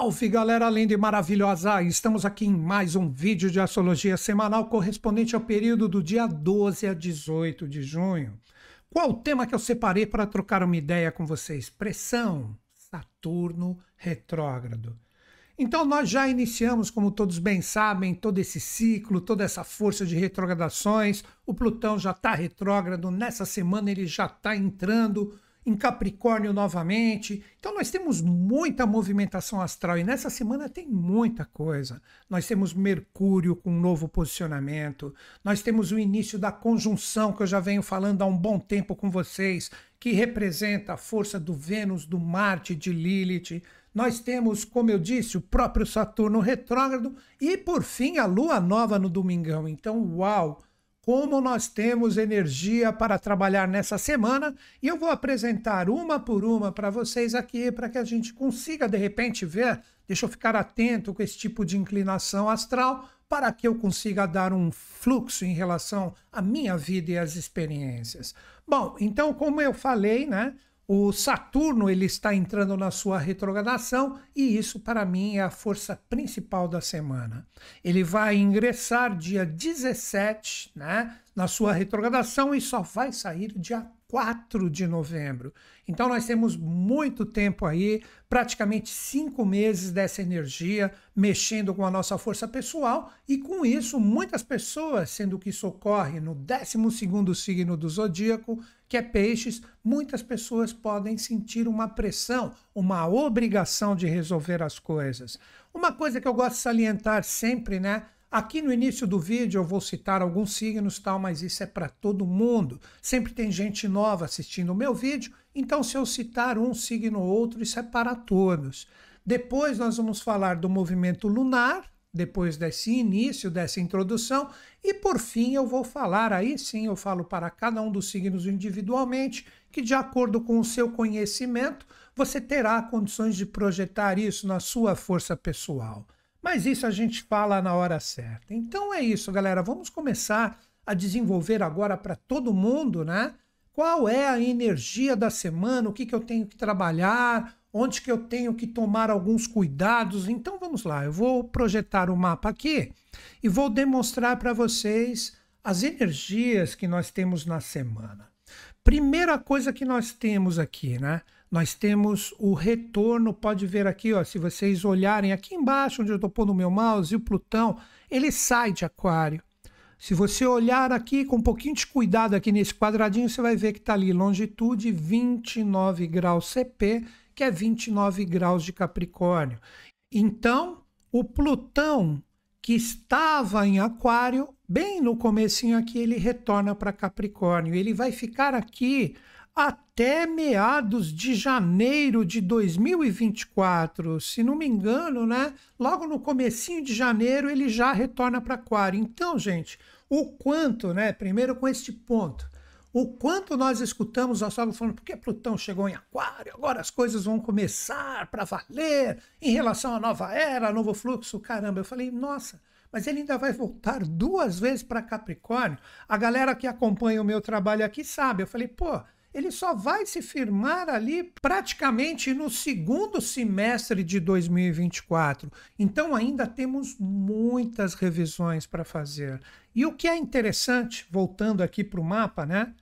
Salve galera linda e maravilhosa! Estamos aqui em mais um vídeo de astrologia semanal correspondente ao período do dia 12 a 18 de junho. Qual o tema que eu separei para trocar uma ideia com vocês? Pressão, Saturno retrógrado. Então nós já iniciamos, como todos bem sabem, todo esse ciclo, toda essa força de retrogradações. O Plutão já está retrógrado, nessa semana ele já está entrando em Capricórnio novamente. Então nós temos muita movimentação astral e nessa semana tem muita coisa. Nós temos Mercúrio com um novo posicionamento, nós temos o início da conjunção que eu já venho falando há um bom tempo com vocês, que representa a força do Vênus, do Marte, de Lilith. Nós temos, como eu disse, o próprio Saturno retrógrado e por fim a lua nova no domingão. Então, uau! Como nós temos energia para trabalhar nessa semana e eu vou apresentar uma por uma para vocês aqui para que a gente consiga de repente ver, deixa eu ficar atento com esse tipo de inclinação astral para que eu consiga dar um fluxo em relação à minha vida e às experiências. Bom, então como eu falei, né, o Saturno ele está entrando na sua retrogradação e isso para mim é a força principal da semana. Ele vai ingressar dia 17, né, na sua retrogradação e só vai sair dia 4 de novembro. Então nós temos muito tempo aí, praticamente cinco meses dessa energia mexendo com a nossa força pessoal e com isso muitas pessoas, sendo que isso ocorre no 12 segundo signo do zodíaco, que é peixes, muitas pessoas podem sentir uma pressão, uma obrigação de resolver as coisas. Uma coisa que eu gosto de salientar sempre, né? Aqui no início do vídeo eu vou citar alguns signos tal, mas isso é para todo mundo. Sempre tem gente nova assistindo o meu vídeo, então se eu citar um signo ou outro, isso é para todos. Depois nós vamos falar do movimento lunar, depois desse início, dessa introdução, e por fim eu vou falar, aí sim eu falo para cada um dos signos individualmente, que de acordo com o seu conhecimento, você terá condições de projetar isso na sua força pessoal. Mas isso a gente fala na hora certa. Então é isso, galera. Vamos começar a desenvolver agora para todo mundo, né? Qual é a energia da semana? O que, que eu tenho que trabalhar? Onde que eu tenho que tomar alguns cuidados? Então vamos lá. Eu vou projetar o mapa aqui e vou demonstrar para vocês as energias que nós temos na semana. Primeira coisa que nós temos aqui, né? Nós temos o retorno, pode ver aqui, ó, se vocês olharem aqui embaixo onde eu estou pondo o meu mouse, o Plutão, ele sai de aquário. Se você olhar aqui com um pouquinho de cuidado aqui nesse quadradinho, você vai ver que está ali longitude 29 graus CP, que é 29 graus de Capricórnio. Então, o Plutão que estava em Aquário, bem no comecinho aqui, ele retorna para Capricórnio. Ele vai ficar aqui até meados de janeiro de 2024, se não me engano, né? Logo no comecinho de janeiro ele já retorna para Aquário. Então, gente, o quanto, né? Primeiro com este ponto, o quanto nós escutamos a sogra falando, porque Plutão chegou em Aquário, agora as coisas vão começar para valer em relação à nova era, novo fluxo. Caramba, eu falei, nossa, mas ele ainda vai voltar duas vezes para Capricórnio. A galera que acompanha o meu trabalho aqui sabe. Eu falei, pô, ele só vai se firmar ali praticamente no segundo semestre de 2024. Então ainda temos muitas revisões para fazer. E o que é interessante, voltando aqui para o mapa, né?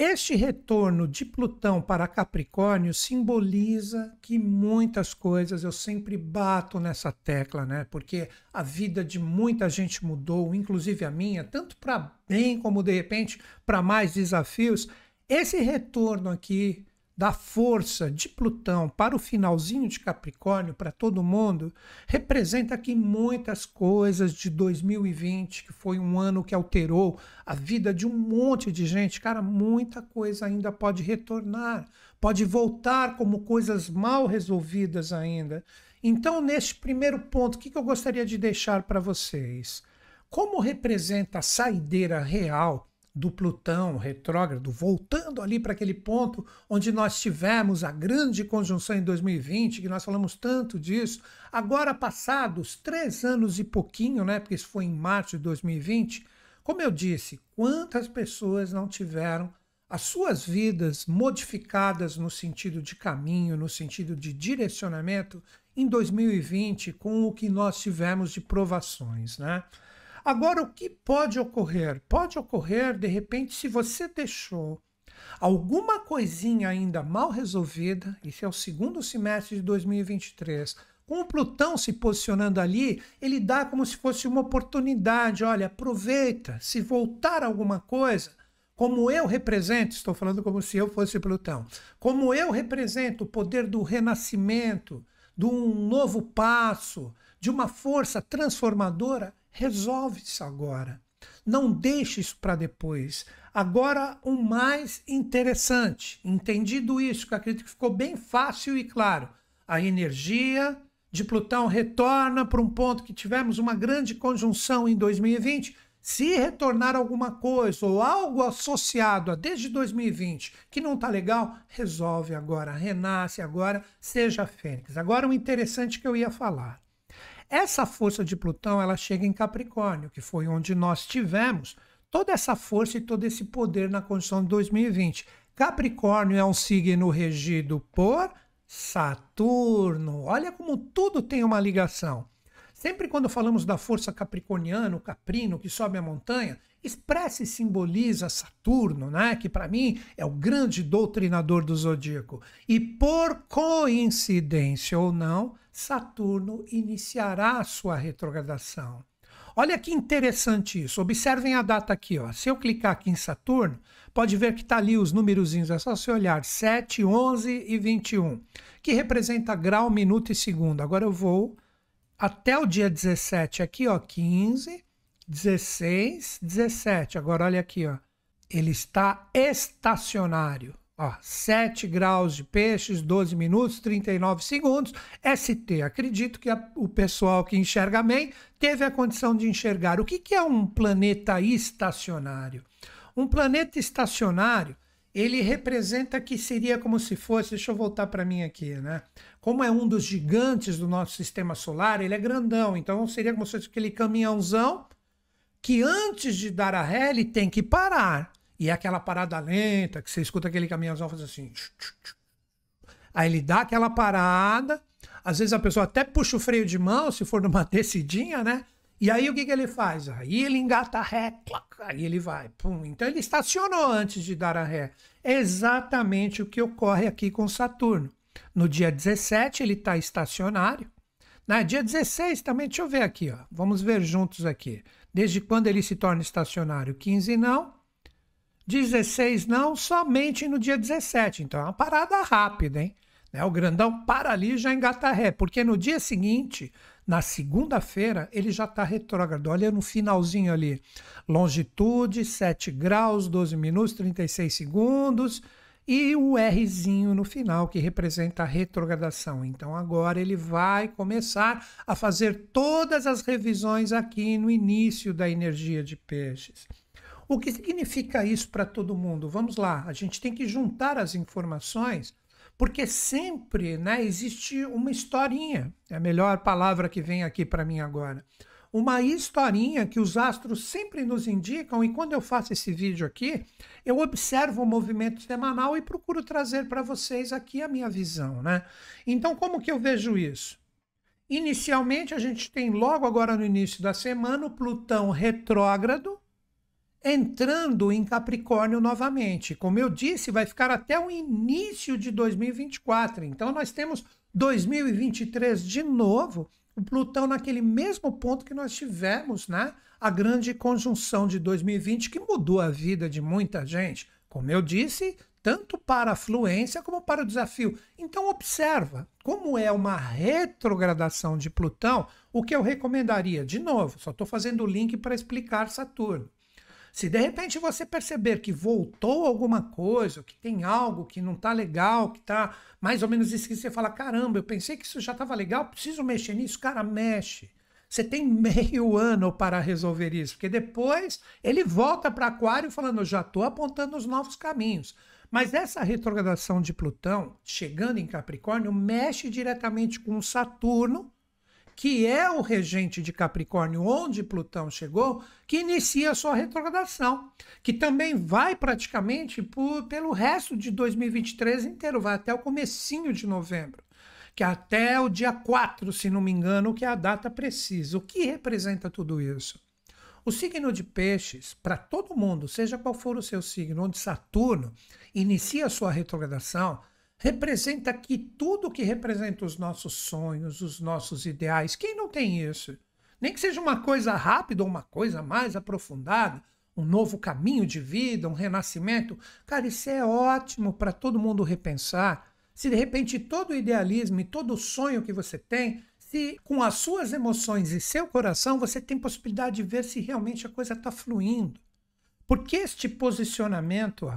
Este retorno de Plutão para Capricórnio simboliza que muitas coisas, eu sempre bato nessa tecla, né? Porque a vida de muita gente mudou, inclusive a minha, tanto para bem como de repente para mais desafios. Esse retorno aqui da força de Plutão para o finalzinho de Capricórnio, para todo mundo, representa aqui muitas coisas de 2020, que foi um ano que alterou a vida de um monte de gente. Cara, muita coisa ainda pode retornar, pode voltar como coisas mal resolvidas ainda. Então, neste primeiro ponto, o que eu gostaria de deixar para vocês? Como representa a saideira real do Plutão retrógrado, voltando ali para aquele ponto onde nós tivemos a grande conjunção em 2020, que nós falamos tanto disso. Agora, passados três anos e pouquinho, né, porque isso foi em março de 2020, como eu disse, quantas pessoas não tiveram as suas vidas modificadas no sentido de caminho, no sentido de direcionamento, em 2020 com o que nós tivemos de provações, né? Agora, o que pode ocorrer? Pode ocorrer, de repente, se você deixou alguma coisinha ainda mal resolvida, esse é o segundo semestre de 2023, com o Plutão se posicionando ali, ele dá como se fosse uma oportunidade. Olha, aproveita. Se voltar alguma coisa, como eu represento, estou falando como se eu fosse Plutão, como eu represento o poder do renascimento, de um novo passo, de uma força transformadora, resolve isso agora. Não deixe isso para depois. Agora, o mais interessante, entendido isso, que acredito que ficou bem fácil e claro, a energia de Plutão retorna para um ponto que tivemos uma grande conjunção em 2020. Se retornar alguma coisa ou algo associado a desde 2020 que não está legal, resolve agora, renasce agora, seja fênix. Agora o interessante que eu ia falar. Essa força de Plutão, ela chega em Capricórnio, que foi onde nós tivemos toda essa força e todo esse poder na condição de 2020. Capricórnio é um signo regido por Saturno. Olha como tudo tem uma ligação. Sempre quando falamos da força capricorniana, o caprino que sobe a montanha, expressa e simboliza Saturno, né? que para mim é o grande doutrinador do zodíaco. E por coincidência ou não, Saturno iniciará sua retrogradação. Olha que interessante isso. Observem a data aqui. Ó. Se eu clicar aqui em Saturno, pode ver que está ali os númerozinhos. É só você olhar 7, 11 e 21, que representa grau, minuto e segundo. Agora eu vou até o dia 17 aqui, ó, 15, 16, 17. Agora olha aqui, ó. Ele está estacionário. Ó, 7 graus de peixes, 12 minutos, 39 segundos. ST. Acredito que a, o pessoal que enxerga bem teve a condição de enxergar. O que, que é um planeta estacionário? Um planeta estacionário, ele representa que seria como se fosse, deixa eu voltar para mim aqui, né? Como é um dos gigantes do nosso sistema solar, ele é grandão, então seria como se fosse aquele caminhãozão que antes de dar a ré, ele tem que parar. E é aquela parada lenta, que você escuta aquele caminhãozão fazer assim. Aí ele dá aquela parada, às vezes a pessoa até puxa o freio de mão, se for numa descidinha, né? E aí o que, que ele faz? Aí ele engata a ré, aí ele vai. Pum. Então ele estacionou antes de dar a ré. É exatamente o que ocorre aqui com Saturno. No dia 17 ele está estacionário. Na dia 16 também, deixa eu ver aqui, ó. Vamos ver juntos aqui. Desde quando ele se torna estacionário? 15 não, 16 não, somente no dia 17. Então é uma parada rápida, hein? Né? O grandão para ali e já engata ré, porque no dia seguinte, na segunda-feira, ele já está retrógrado. Olha no finalzinho ali. Longitude, 7 graus, 12 minutos, 36 segundos. E o Rzinho no final, que representa a retrogradação. Então agora ele vai começar a fazer todas as revisões aqui no início da energia de peixes. O que significa isso para todo mundo? Vamos lá, a gente tem que juntar as informações, porque sempre né, existe uma historinha, é a melhor palavra que vem aqui para mim agora. Uma historinha que os astros sempre nos indicam, e quando eu faço esse vídeo aqui, eu observo o movimento semanal e procuro trazer para vocês aqui a minha visão. Né? Então, como que eu vejo isso? Inicialmente, a gente tem logo agora no início da semana o Plutão retrógrado, entrando em Capricórnio novamente. Como eu disse, vai ficar até o início de 2024. Então nós temos 2023 de novo, o Plutão naquele mesmo ponto que nós tivemos, né? A grande conjunção de 2020 que mudou a vida de muita gente. Como eu disse, tanto para a fluência como para o desafio. Então observa, como é uma retrogradação de Plutão, o que eu recomendaria, de novo, só estou fazendo o link para explicar Saturno. Se de repente você perceber que voltou alguma coisa, que tem algo que não está legal, que está mais ou menos que você fala, caramba, eu pensei que isso já estava legal, preciso mexer nisso, cara, mexe. Você tem meio ano para resolver isso, porque depois ele volta para Aquário falando, já estou apontando os novos caminhos. Mas essa retrogradação de Plutão, chegando em Capricórnio, mexe diretamente com Saturno, que é o regente de Capricórnio, onde Plutão chegou, que inicia a sua retrogradação, que também vai praticamente por, pelo resto de 2023 inteiro, vai até o comecinho de novembro que é até o dia 4, se não me engano, que é a data precisa. O que representa tudo isso? O signo de Peixes, para todo mundo, seja qual for o seu signo, onde Saturno inicia a sua retrogradação, representa que tudo que representa os nossos sonhos, os nossos ideais, quem não tem isso? Nem que seja uma coisa rápida ou uma coisa mais aprofundada, um novo caminho de vida, um renascimento. Cara, isso é ótimo para todo mundo repensar. Se de repente todo o idealismo e todo o sonho que você tem, se com as suas emoções e seu coração você tem possibilidade de ver se realmente a coisa está fluindo. Porque este posicionamento,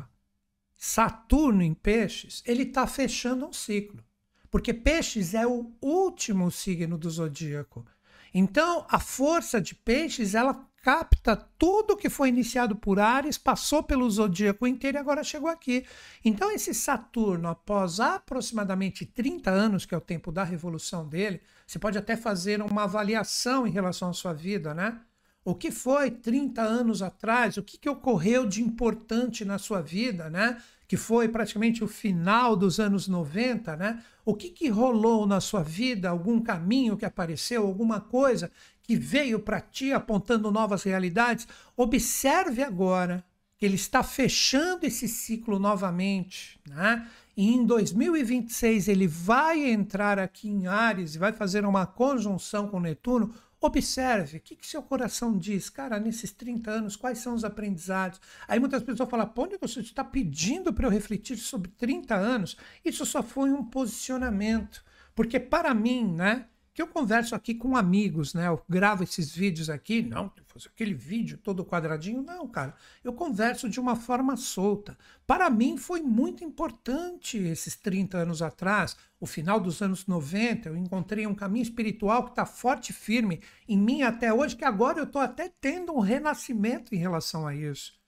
Saturno em Peixes, ele está fechando um ciclo. Porque Peixes é o último signo do zodíaco. Então, a força de Peixes, ela capta tudo que foi iniciado por Ares, passou pelo zodíaco inteiro e agora chegou aqui. Então, esse Saturno, após aproximadamente 30 anos, que é o tempo da revolução dele, você pode até fazer uma avaliação em relação à sua vida, né? O que foi 30 anos atrás? O que, que ocorreu de importante na sua vida, né? Que foi praticamente o final dos anos 90, né? O que, que rolou na sua vida? Algum caminho que apareceu? Alguma coisa que veio para ti apontando novas realidades, observe agora que ele está fechando esse ciclo novamente, né? E em 2026 ele vai entrar aqui em Ares e vai fazer uma conjunção com Netuno. Observe, o que, que seu coração diz? Cara, nesses 30 anos, quais são os aprendizados? Aí muitas pessoas falam, pô, você está pedindo para eu refletir sobre 30 anos? Isso só foi um posicionamento. Porque para mim, né, que eu converso aqui com amigos, né? Eu gravo esses vídeos aqui, não, aquele vídeo todo quadradinho, não, cara. Eu converso de uma forma solta. Para mim foi muito importante esses 30 anos atrás, o final dos anos 90, eu encontrei um caminho espiritual que está forte e firme em mim até hoje, que agora eu estou até tendo um renascimento em relação a isso.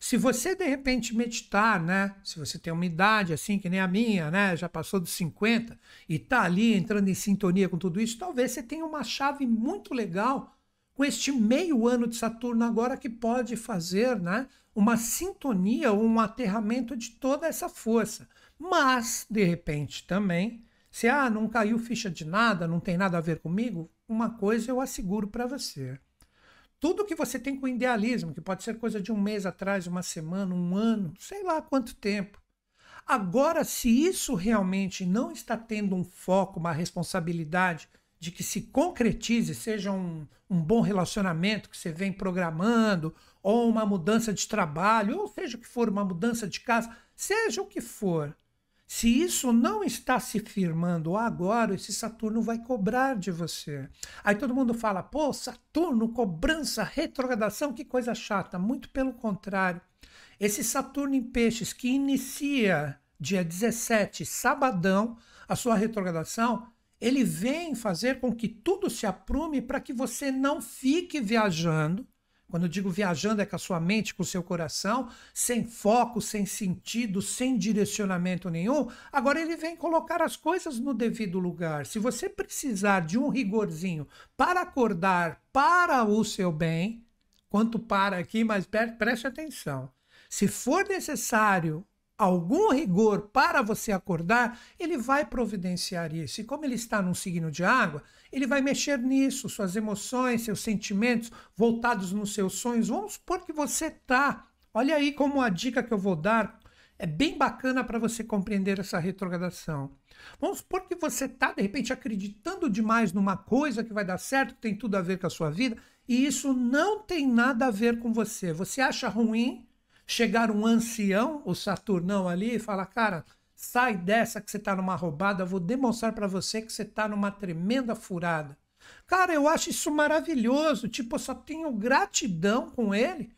Se você de repente meditar, né? Se você tem uma idade assim que nem a minha, né? Já passou dos 50 e está ali entrando em sintonia com tudo isso, talvez você tenha uma chave muito legal com este meio ano de Saturno agora que pode fazer, né? Uma sintonia, um aterramento de toda essa força. Mas, de repente, também, se ah, não caiu ficha de nada, não tem nada a ver comigo, uma coisa eu asseguro para você tudo que você tem com idealismo, que pode ser coisa de um mês atrás, uma semana, um ano, sei lá quanto tempo. Agora, se isso realmente não está tendo um foco, uma responsabilidade de que se concretize, seja um, um bom relacionamento que você vem programando, ou uma mudança de trabalho, ou seja o que for, uma mudança de casa, seja o que for, se isso não está se firmando agora, esse Saturno vai cobrar de você. Aí todo mundo fala, pô, Saturno, cobrança, retrogradação, que coisa chata. Muito pelo contrário. Esse Saturno em Peixes, que inicia dia 17, sabadão, a sua retrogradação, ele vem fazer com que tudo se aprume para que você não fique viajando quando eu digo viajando, é com a sua mente, com o seu coração, sem foco, sem sentido, sem direcionamento nenhum. Agora ele vem colocar as coisas no devido lugar. Se você precisar de um rigorzinho para acordar para o seu bem, quanto para aqui, mas preste atenção. Se for necessário algum rigor para você acordar, ele vai providenciar isso. E como ele está num signo de água, ele vai mexer nisso, suas emoções, seus sentimentos voltados nos seus sonhos. Vamos supor que você está. Olha aí como a dica que eu vou dar é bem bacana para você compreender essa retrogradação. Vamos supor que você está, de repente, acreditando demais numa coisa que vai dar certo, que tem tudo a ver com a sua vida, e isso não tem nada a ver com você. Você acha ruim chegar um ancião, o Saturnão ali, e falar, cara, sai dessa que você está numa roubada, vou demonstrar para você que você está numa tremenda furada. Cara, eu acho isso maravilhoso. Tipo, eu só tenho gratidão com ele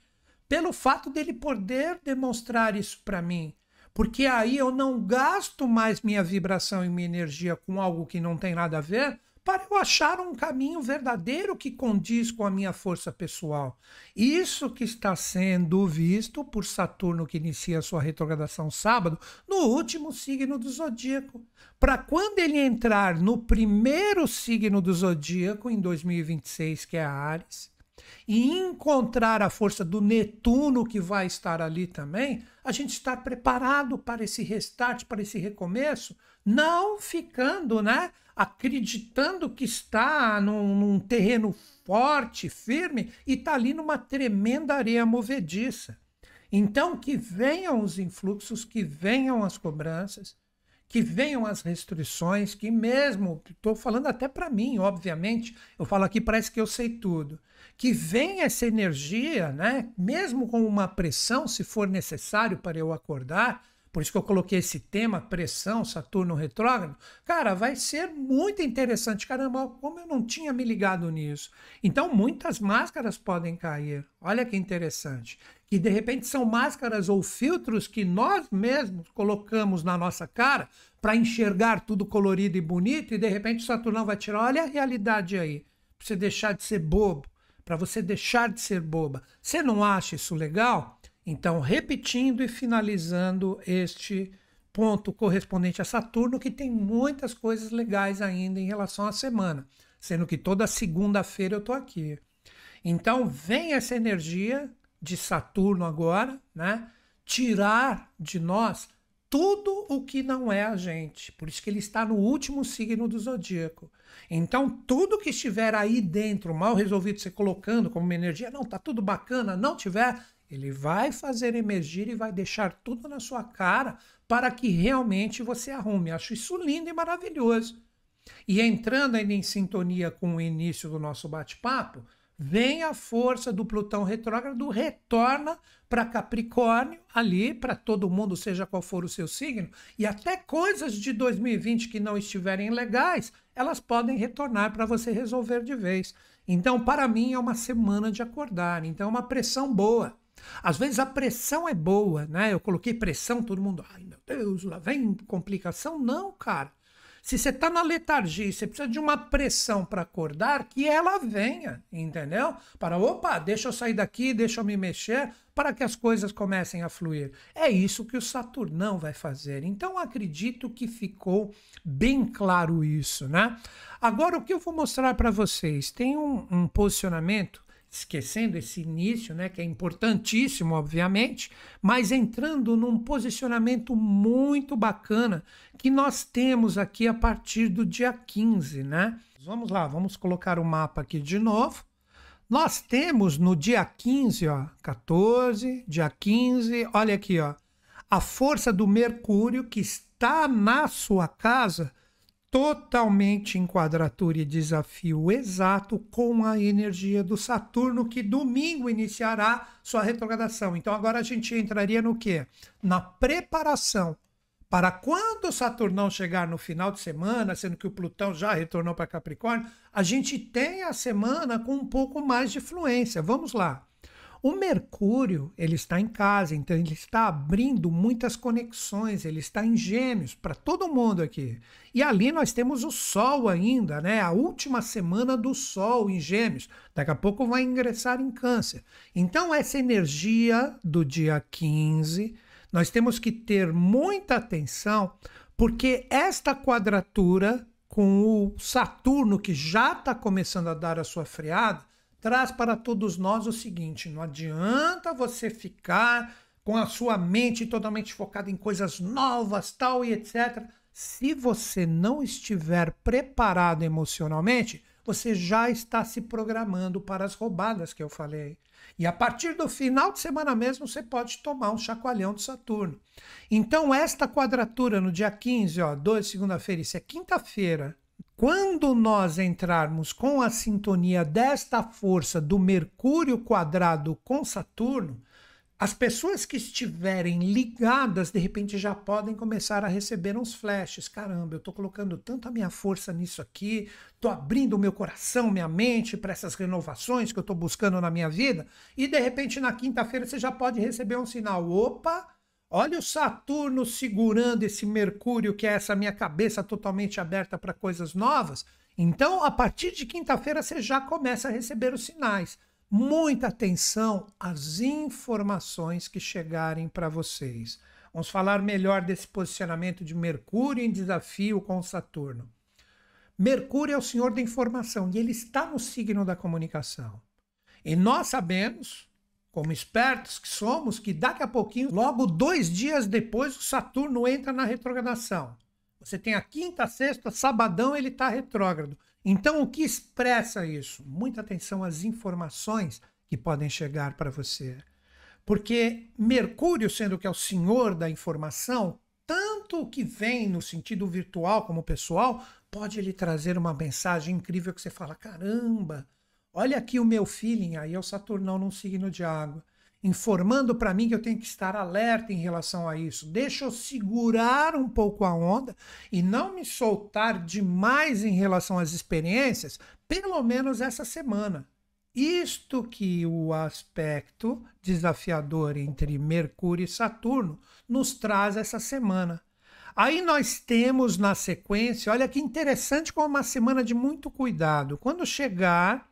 pelo fato dele poder demonstrar isso para mim. Porque aí eu não gasto mais minha vibração e minha energia com algo que não tem nada a ver, para eu achar um caminho verdadeiro que condiz com a minha força pessoal. Isso que está sendo visto por Saturno, que inicia sua retrogradação sábado, no último signo do zodíaco. Para quando ele entrar no primeiro signo do zodíaco, em 2026, que é Ares, e encontrar a força do Netuno que vai estar ali também, a gente está preparado para esse restart, para esse recomeço, não ficando, né? Acreditando que está num, num terreno forte, firme e está ali numa tremenda areia movediça. Então, que venham os influxos, que venham as cobranças, que venham as restrições, que mesmo, estou falando até para mim, obviamente, eu falo aqui, parece que eu sei tudo, que venha essa energia, né, mesmo com uma pressão, se for necessário para eu acordar, por isso que eu coloquei esse tema, pressão, Saturno retrógrado. Cara, vai ser muito interessante. Caramba, como eu não tinha me ligado nisso. Então, muitas máscaras podem cair. Olha que interessante que de repente são máscaras ou filtros que nós mesmos colocamos na nossa cara para enxergar tudo colorido e bonito, e de repente o Saturnão vai tirar, olha a realidade aí, para você deixar de ser bobo, para você deixar de ser boba. Você não acha isso legal? Então, repetindo e finalizando este ponto correspondente a Saturno, que tem muitas coisas legais ainda em relação à semana, sendo que toda segunda-feira eu estou aqui. Então, vem essa energia de Saturno agora, né? Tirar de nós tudo o que não é a gente. Por isso que ele está no último signo do zodíaco. Então, tudo que estiver aí dentro, mal resolvido, você colocando como uma energia, não, tá tudo bacana, não tiver, ele vai fazer emergir e vai deixar tudo na sua cara para que realmente você arrume. Acho isso lindo e maravilhoso. E entrando ainda em sintonia com o início do nosso bate-papo, vem a força do Plutão retrógrado, retorna para Capricórnio, ali, para todo mundo, seja qual for o seu signo, e até coisas de 2020 que não estiverem legais, elas podem retornar para você resolver de vez. Então, para mim, é uma semana de acordar, então é uma pressão boa. Às vezes a pressão é boa, né? Eu coloquei pressão, todo mundo, ai meu Deus, lá vem complicação. Não, cara. Se você está na letargia, você precisa de uma pressão para acordar, que ela venha, entendeu? Para, opa, deixa eu sair daqui, deixa eu me mexer, para que as coisas comecem a fluir. É isso que o Saturnão vai fazer. Então acredito que ficou bem claro isso, né? Agora o que eu vou mostrar para vocês tem um, um posicionamento esquecendo esse início, né, que é importantíssimo, obviamente, mas entrando num posicionamento muito bacana que nós temos aqui a partir do dia 15, né? Vamos lá, vamos colocar o mapa aqui de novo. Nós temos no dia 15, ó, 14, dia 15, olha aqui, ó, a força do Mercúrio que está na sua casa totalmente em quadratura e desafio exato com a energia do Saturno, que domingo iniciará sua retrogradação. Então agora a gente entraria no quê? Na preparação para quando o Saturnão chegar no final de semana, sendo que o Plutão já retornou para Capricórnio, a gente tem a semana com um pouco mais de fluência. Vamos lá. O Mercúrio, ele está em casa, então ele está abrindo muitas conexões, ele está em Gêmeos para todo mundo aqui. E ali nós temos o Sol ainda, né? A última semana do Sol em Gêmeos. Daqui a pouco vai ingressar em Câncer. Então essa energia do dia 15, nós temos que ter muita atenção, porque esta quadratura com o Saturno que já está começando a dar a sua freada, traz para todos nós o seguinte: não adianta você ficar com a sua mente totalmente focada em coisas novas, tal e etc. Se você não estiver preparado emocionalmente, você já está se programando para as roubadas que eu falei. E a partir do final de semana mesmo, você pode tomar um chacoalhão de Saturno. Então, esta quadratura no dia 15, ó, 2 segunda-feira, isso é quinta-feira, quando nós entrarmos com a sintonia desta força do Mercúrio quadrado com Saturno, as pessoas que estiverem ligadas, de repente já podem começar a receber uns flashes. Caramba, eu estou colocando tanta minha força nisso aqui, estou abrindo o meu coração, minha mente para essas renovações que eu estou buscando na minha vida. E de repente na quinta-feira você já pode receber um sinal: opa, Olha o Saturno segurando esse Mercúrio, que é essa minha cabeça totalmente aberta para coisas novas. Então, a partir de quinta-feira, você já começa a receber os sinais. Muita atenção às informações que chegarem para vocês. Vamos falar melhor desse posicionamento de Mercúrio em desafio com Saturno. Mercúrio é o senhor da informação e ele está no signo da comunicação. E nós sabemos, como espertos que somos, que daqui a pouquinho, logo dois dias depois, o Saturno entra na retrogradação. Você tem a quinta, sexta, sabadão, ele está retrógrado. Então, o que expressa isso? Muita atenção às informações que podem chegar para você. Porque Mercúrio, sendo que é o senhor da informação, tanto o que vem no sentido virtual como pessoal, pode lhe trazer uma mensagem incrível que você fala: caramba, olha aqui o meu feeling, aí é o Saturnão num signo de água informando para mim que eu tenho que estar alerta em relação a isso. Deixa eu segurar um pouco a onda e não me soltar demais em relação às experiências, pelo menos essa semana. Isto que o aspecto desafiador entre Mercúrio e Saturno nos traz essa semana. Aí nós temos na sequência, olha que interessante, como uma semana de muito cuidado. Quando chegar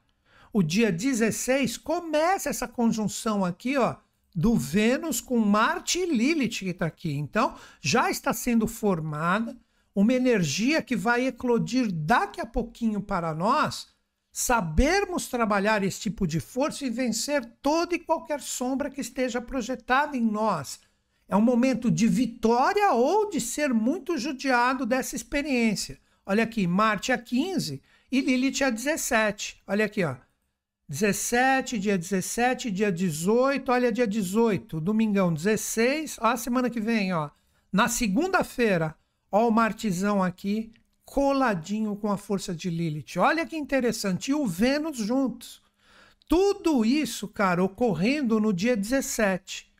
o dia 16, começa essa conjunção aqui, ó, do Vênus com Marte e Lilith que está aqui. Então, já está sendo formada uma energia que vai eclodir daqui a pouquinho para nós, sabermos trabalhar esse tipo de força e vencer toda e qualquer sombra que esteja projetada em nós. É um momento de vitória ou de ser muito judiado dessa experiência. Olha aqui, Marte a 15 e Lilith a 17. Olha aqui, ó. 17, dia 17, dia 18, olha dia 18, domingão 16, ó a semana que vem, ó. Na segunda-feira, ó o Martizão aqui, coladinho com a força de Lilith. Olha que interessante, e o Vênus juntos. Tudo isso, cara, ocorrendo no dia 17.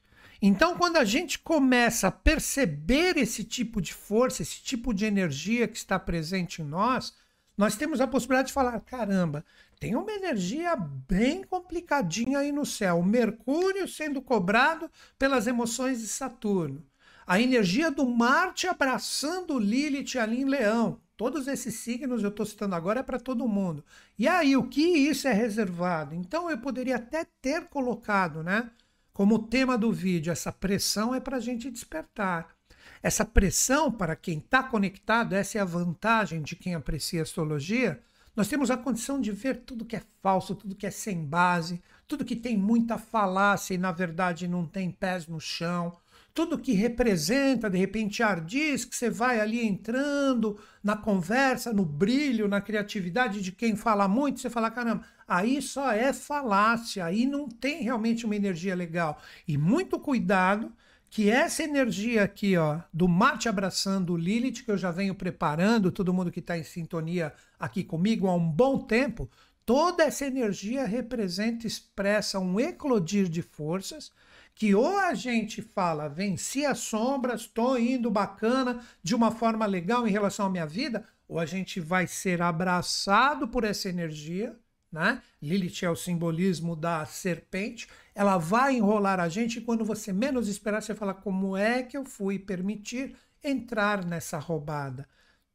Então, quando a gente começa a perceber esse tipo de força, esse tipo de energia que está presente em nós, nós temos a possibilidade de falar: caramba, tem uma energia bem complicadinha aí no céu. Mercúrio sendo cobrado pelas emoções de Saturno. A energia do Marte abraçando Lilith ali em Leão. Todos esses signos eu estou citando agora é para todo mundo. E aí, o que isso é reservado? Então, eu poderia até ter colocado, né? Como tema do vídeo, essa pressão é para a gente despertar. Essa pressão, para quem está conectado, essa é a vantagem de quem aprecia astrologia. Nós temos a condição de ver tudo que é falso, tudo que é sem base, tudo que tem muita falácia e na verdade não tem pés no chão, tudo que representa de repente ardis, que você vai ali entrando na conversa, no brilho, na criatividade de quem fala muito, você fala, caramba, aí só é falácia, aí não tem realmente uma energia legal. E muito cuidado que essa energia aqui, ó, do Marte abraçando o Lilith, que eu já venho preparando, todo mundo que está em sintonia aqui comigo há um bom tempo, toda essa energia representa, expressa um eclodir de forças que ou a gente fala, venci as sombras, estou indo bacana, de uma forma legal em relação à minha vida, ou a gente vai ser abraçado por essa energia, né? Lilith é o simbolismo da serpente, ela vai enrolar a gente e quando você menos esperar, você fala: como é que eu fui permitir entrar nessa roubada?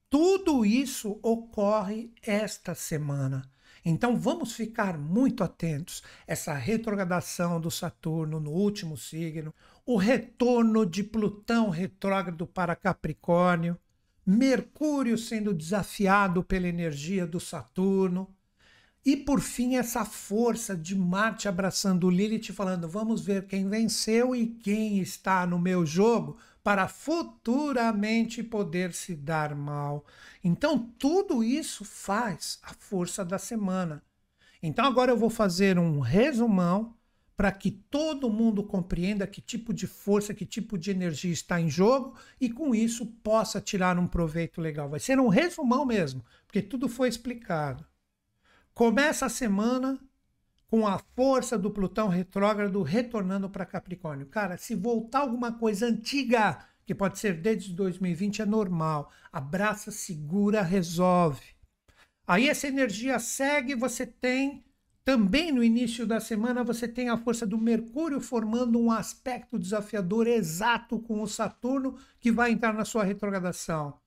Tudo isso ocorre esta semana. Então vamos ficar muito atentos. Essa retrogradação do Saturno no último signo, o retorno de Plutão retrógrado para Capricórnio, Mercúrio sendo desafiado pela energia do Saturno, e por fim, essa força de Marte abraçando Lilith, falando: vamos ver quem venceu e quem está no meu jogo para futuramente poder se dar mal. Então, tudo isso faz a força da semana. Então, agora eu vou fazer um resumão para que todo mundo compreenda que tipo de força, que tipo de energia está em jogo e com isso possa tirar um proveito legal. Vai ser um resumão mesmo, porque tudo foi explicado. Começa a semana com a força do Plutão retrógrado retornando para Capricórnio. Cara, se voltar alguma coisa antiga, que pode ser desde 2020, é normal. Abraça, segura, resolve. Aí essa energia segue, você tem também no início da semana você tem a força do Mercúrio formando um aspecto desafiador exato com o Saturno que vai entrar na sua retrogradação.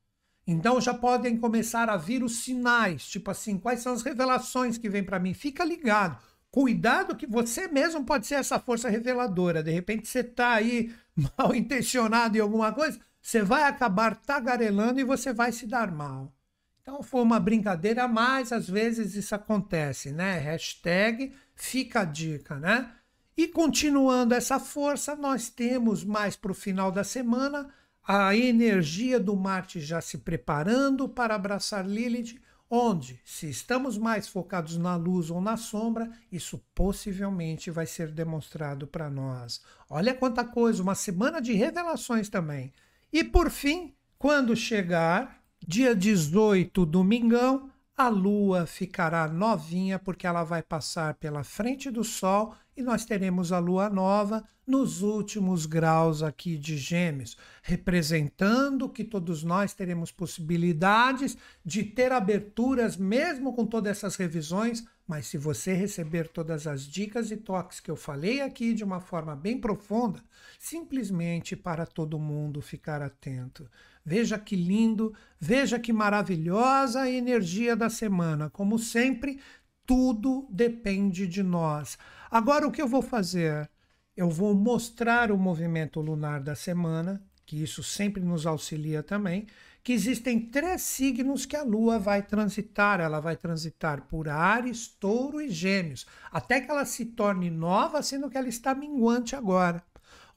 Então já podem começar a vir os sinais, tipo assim, quais são as revelações que vêm para mim? Fica ligado. Cuidado que você mesmo pode ser essa força reveladora. De repente você está aí mal intencionado em alguma coisa, você vai acabar tagarelando e você vai se dar mal. Então foi uma brincadeira, mas às vezes isso acontece, né? Hashtag fica a dica, né? E continuando essa força, nós temos mais para o final da semana a energia do Marte já se preparando para abraçar Lilith, onde, se estamos mais focados na luz ou na sombra, isso possivelmente vai ser demonstrado para nós. Olha quanta coisa, uma semana de revelações também. E por fim, quando chegar dia 18, domingão, a lua ficará novinha porque ela vai passar pela frente do sol e nós teremos a lua nova nos últimos graus aqui de Gêmeos, representando que todos nós teremos possibilidades de ter aberturas mesmo com todas essas revisões, mas se você receber todas as dicas e toques que eu falei aqui de uma forma bem profunda, simplesmente para todo mundo ficar atento. Veja que lindo, veja que maravilhosa a energia da semana. Como sempre, tudo depende de nós. Agora, o que eu vou fazer? Eu vou mostrar o movimento lunar da semana, que isso sempre nos auxilia também, que existem três signos que a Lua vai transitar. Ela vai transitar por Ares, Touro e Gêmeos, até que ela se torne nova, sendo que ela está minguante agora.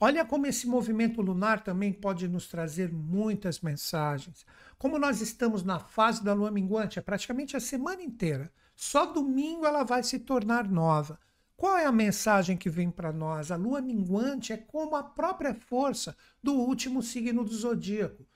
Olha como esse movimento lunar também pode nos trazer muitas mensagens. Como nós estamos na fase da lua minguante, é praticamente a semana inteira. Só domingo ela vai se tornar nova. Qual é a mensagem que vem para nós? A lua minguante é como a própria força do último signo do zodíaco.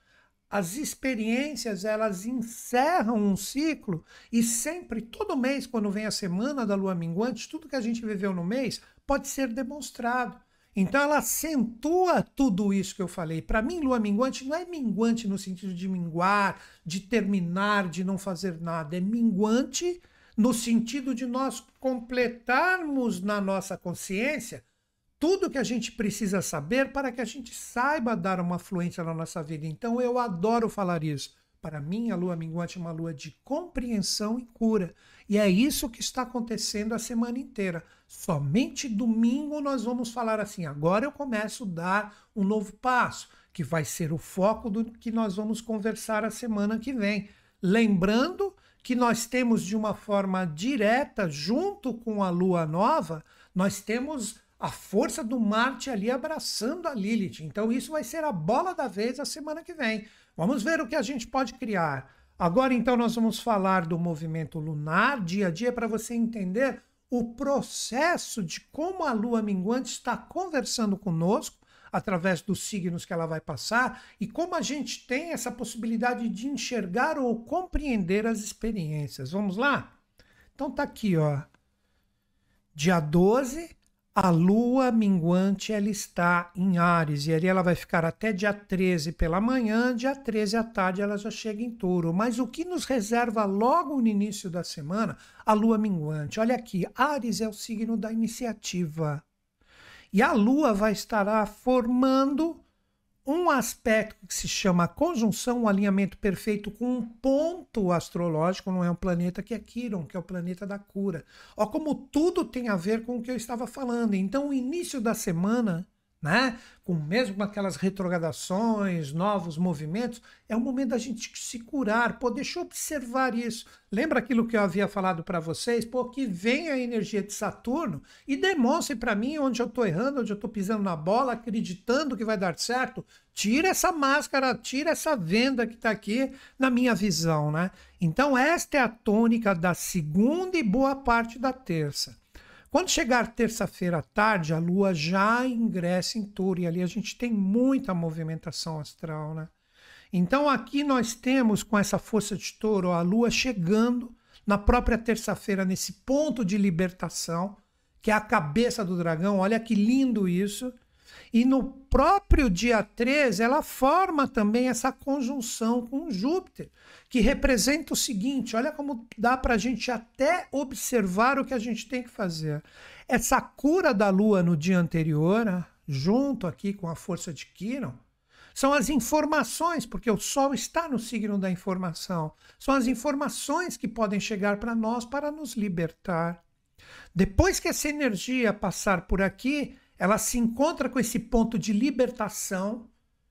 As experiências, elas encerram um ciclo e sempre, todo mês, quando vem a semana da lua minguante, tudo que a gente viveu no mês pode ser demonstrado. Então ela acentua tudo isso que eu falei. Para mim, lua minguante não é minguante no sentido de minguar, de terminar, de não fazer nada. É minguante no sentido de nós completarmos na nossa consciência tudo que a gente precisa saber para que a gente saiba dar uma fluência na nossa vida. Então eu adoro falar isso. Para mim, a lua minguante é uma lua de compreensão e cura. E é isso que está acontecendo a semana inteira. Somente domingo nós vamos falar assim: agora eu começo a dar um novo passo, que vai ser o foco do que nós vamos conversar a semana que vem. Lembrando que nós temos de uma forma direta, junto com a lua nova, nós temos a força do Marte ali abraçando a Lilith. Então, isso vai ser a bola da vez a semana que vem. Vamos ver o que a gente pode criar. Agora, então, nós vamos falar do movimento lunar dia a dia para você entender o processo de como a lua minguante está conversando conosco através dos signos que ela vai passar e como a gente tem essa possibilidade de enxergar ou compreender as experiências. Vamos lá? Então tá aqui, ó. Dia 12, a lua minguante ela está em Ares e ali ela vai ficar até dia 13 pela manhã, dia 13 à tarde ela já chega em Touro. Mas o que nos reserva logo no início da semana? A lua minguante. Olha aqui, Ares é o signo da iniciativa. E a lua vai estar formando um aspecto que se chama conjunção, um alinhamento perfeito com um ponto astrológico, não é um planeta que é Quiron, que é o planeta da cura. Ó, como tudo tem a ver com o que eu estava falando. Então, o início da semana né? com mesmo aquelas retrogradações, novos movimentos, é o momento da gente se curar. Pô, deixa eu observar isso. Lembra aquilo que eu havia falado para vocês? Pô, que vem a energia de Saturno e demonstre para mim onde eu estou errando, onde eu estou pisando na bola, acreditando que vai dar certo. Tira essa máscara, tira essa venda que está aqui na minha visão, né? Então, esta é a tônica da segunda e boa parte da terça. Quando chegar terça-feira à tarde, a Lua já ingressa em touro e ali a gente tem muita movimentação astral, né? Então aqui nós temos com essa força de touro a Lua chegando na própria terça-feira nesse ponto de libertação, que é a cabeça do dragão. Olha que lindo isso. E no próprio dia 13, ela forma também essa conjunção com Júpiter, que representa o seguinte: olha como dá para a gente até observar o que a gente tem que fazer. Essa cura da Lua no dia anterior, né, junto aqui com a força de Quiron, são as informações, porque o Sol está no signo da informação. São as informações que podem chegar para nós para nos libertar. Depois que essa energia passar por aqui, ela se encontra com esse ponto de libertação,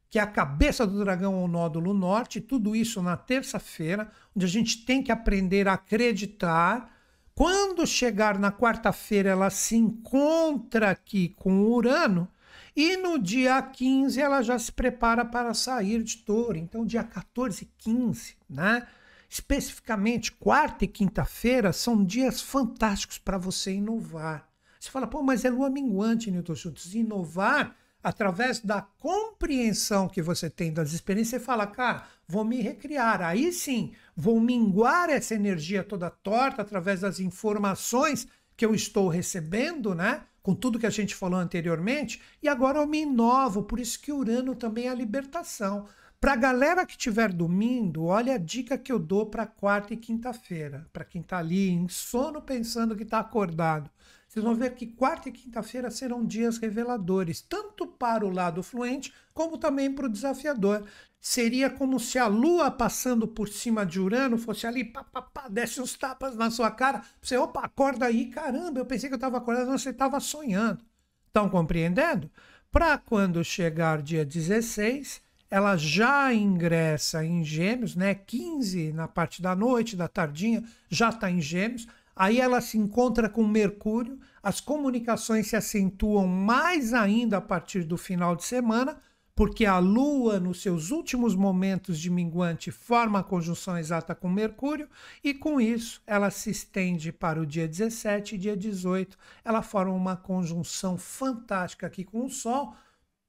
que é a cabeça do dragão ou nódulo norte, tudo isso na terça-feira, onde a gente tem que aprender a acreditar. Quando chegar na quarta-feira, ela se encontra aqui com Urano, E no dia 15 ela já se prepara para sair de touro. Então, dia 14 e 15, né? Especificamente, quarta e quinta-feira são dias fantásticos para você inovar. Você fala, pô, mas é lua minguante, Newton Schultz. Inovar através da compreensão que você tem das experiências, você fala, cara, vou me recriar. Aí sim, vou minguar essa energia toda torta através das informações que eu estou recebendo, né? com tudo que a gente falou anteriormente, e agora eu me inovo, por isso que Urano também é a libertação. Para a galera que estiver dormindo, olha a dica que eu dou para quarta e quinta-feira. Para quem está ali em sono pensando que está acordado. Vocês vão ver que quarta e quinta-feira serão dias reveladores, tanto para o lado fluente, como também para o desafiador. Seria como se a Lua passando por cima de Urano fosse ali, pá, pá, pá, desce uns tapas na sua cara. Você, opa, acorda aí, caramba, eu pensei que eu estava acordando, você estava sonhando. Estão compreendendo? Para quando chegar dia 16, ela já ingressa em Gêmeos, né? 15 na parte da noite, da tardinha, já está em Gêmeos. Aí ela se encontra com Mercúrio, as comunicações se acentuam mais ainda a partir do final de semana porque a Lua, nos seus últimos momentos de minguante, forma a conjunção exata com Mercúrio, e com isso ela se estende para o dia 17 e dia 18. Ela forma uma conjunção fantástica aqui com o Sol,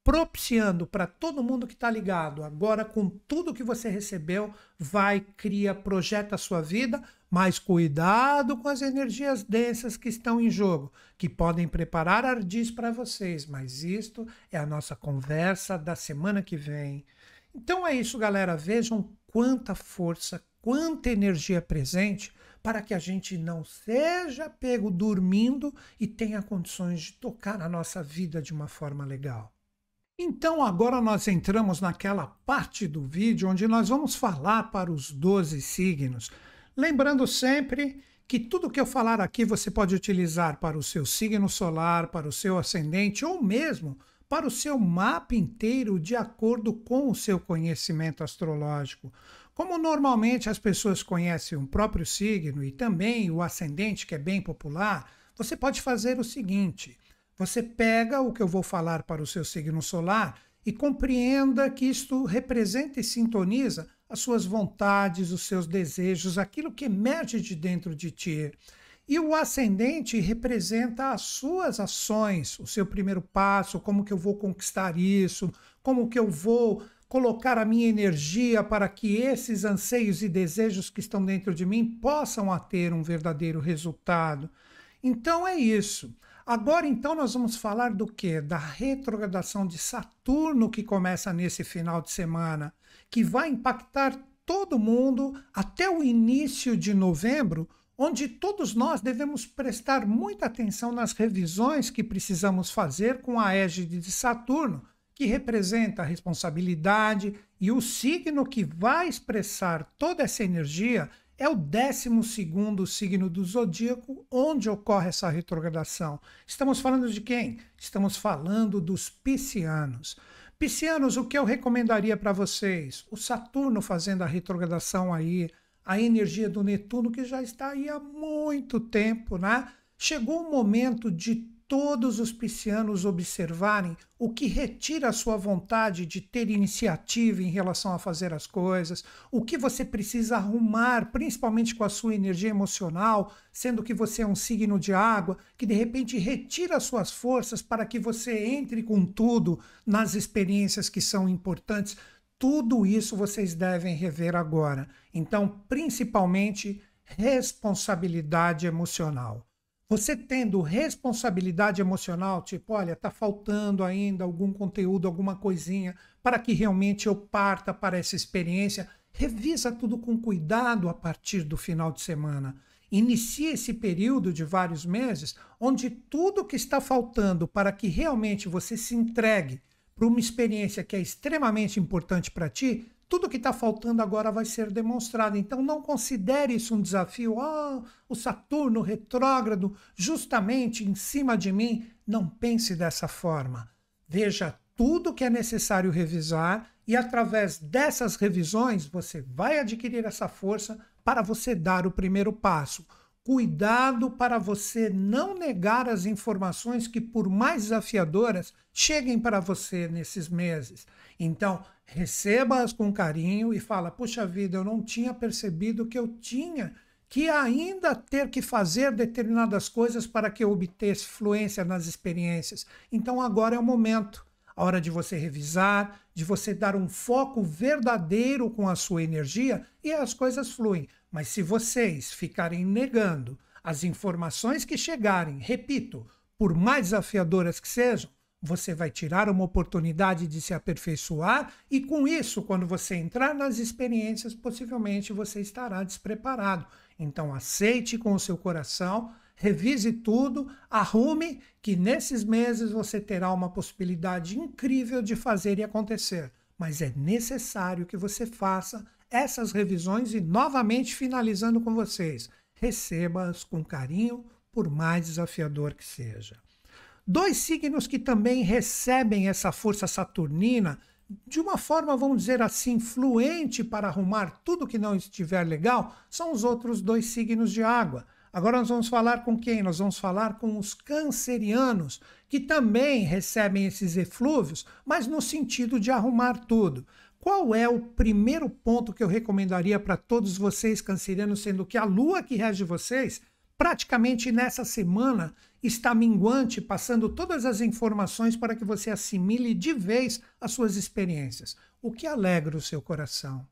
propiciando para todo mundo que está ligado, agora com tudo que você recebeu, vai, cria, projeta a sua vida, mas cuidado com as energias densas que estão em jogo, que podem preparar ardis para vocês, mas isto é a nossa conversa da semana que vem. Então é isso, galera. Vejam quanta força, quanta energia presente para que a gente não seja pego dormindo e tenha condições de tocar na nossa vida de uma forma legal. Então agora nós entramos naquela parte do vídeo onde nós vamos falar para os 12 signos. Lembrando sempre que tudo que eu falar aqui você pode utilizar para o seu signo solar, para o seu ascendente ou mesmo para o seu mapa inteiro de acordo com o seu conhecimento astrológico. Como normalmente as pessoas conhecem o próprio signo e também o ascendente, que é bem popular, você pode fazer o seguinte: você pega o que eu vou falar para o seu signo solar e compreenda que isto representa e sintoniza as suas vontades, os seus desejos, aquilo que emerge de dentro de ti. E o ascendente representa as suas ações, o seu primeiro passo, como que eu vou conquistar isso, como que eu vou colocar a minha energia para que esses anseios e desejos que estão dentro de mim possam ter um verdadeiro resultado. Então é isso. Agora, então, nós vamos falar do que? Da retrogradação de Saturno que começa nesse final de semana, que vai impactar todo mundo até o início de novembro, onde todos nós devemos prestar muita atenção nas revisões que precisamos fazer com a égide de Saturno, que representa a responsabilidade e o signo que vai expressar toda essa energia é o 12 signo do zodíaco onde ocorre essa retrogradação. Estamos falando de quem? Estamos falando dos piscianos. Piscianos, o que eu recomendaria para vocês? O Saturno fazendo a retrogradação aí, a energia do Netuno que já está aí há muito tempo, né? Chegou o momento de todos os piscianos observarem o que retira a sua vontade de ter iniciativa em relação a fazer as coisas, o que você precisa arrumar, principalmente com a sua energia emocional, sendo que você é um signo de água, que de repente retira as suas forças para que você entre com tudo nas experiências que são importantes. Tudo isso vocês devem rever agora. Então, principalmente, responsabilidade emocional. Você tendo responsabilidade emocional, tipo, olha, está faltando ainda algum conteúdo, alguma coisinha, para que realmente eu parta para essa experiência, revisa tudo com cuidado a partir do final de semana. Inicie esse período de vários meses, onde tudo que está faltando para que realmente você se entregue para uma experiência que é extremamente importante para ti, tudo que está faltando agora vai ser demonstrado. Então não considere isso um desafio. Ah, o Saturno retrógrado justamente em cima de mim. Não pense dessa forma. Veja tudo que é necessário revisar e através dessas revisões você vai adquirir essa força para você dar o primeiro passo. Cuidado para você não negar as informações que, por mais desafiadoras, cheguem para você nesses meses. Então, receba-as com carinho e fala: puxa vida, eu não tinha percebido que eu tinha que ainda ter que fazer determinadas coisas para que eu obtesse fluência nas experiências. Então, agora é o momento a hora de você revisar, de você dar um foco verdadeiro com a sua energia e as coisas fluem. Mas se vocês ficarem negando as informações que chegarem, repito, por mais desafiadoras que sejam, você vai tirar uma oportunidade de se aperfeiçoar e com isso, quando você entrar nas experiências, possivelmente você estará despreparado. Então aceite com o seu coração revise tudo, arrume, que nesses meses você terá uma possibilidade incrível de fazer e acontecer. Mas é necessário que você faça essas revisões e, novamente, finalizando com vocês, receba-as com carinho, por mais desafiador que seja. Dois signos que também recebem essa força saturnina de uma forma, vamos dizer assim, fluente para arrumar tudo que não estiver legal, são os outros dois signos de água. Agora nós vamos falar com quem? Nós vamos falar com os cancerianos, que também recebem esses eflúvios, mas no sentido de arrumar tudo. Qual é o primeiro ponto que eu recomendaria para todos vocês cancerianos, sendo que a lua que rege vocês, praticamente nessa semana, está minguante, passando todas as informações para que você assimile de vez as suas experiências. O que alegra o seu coração?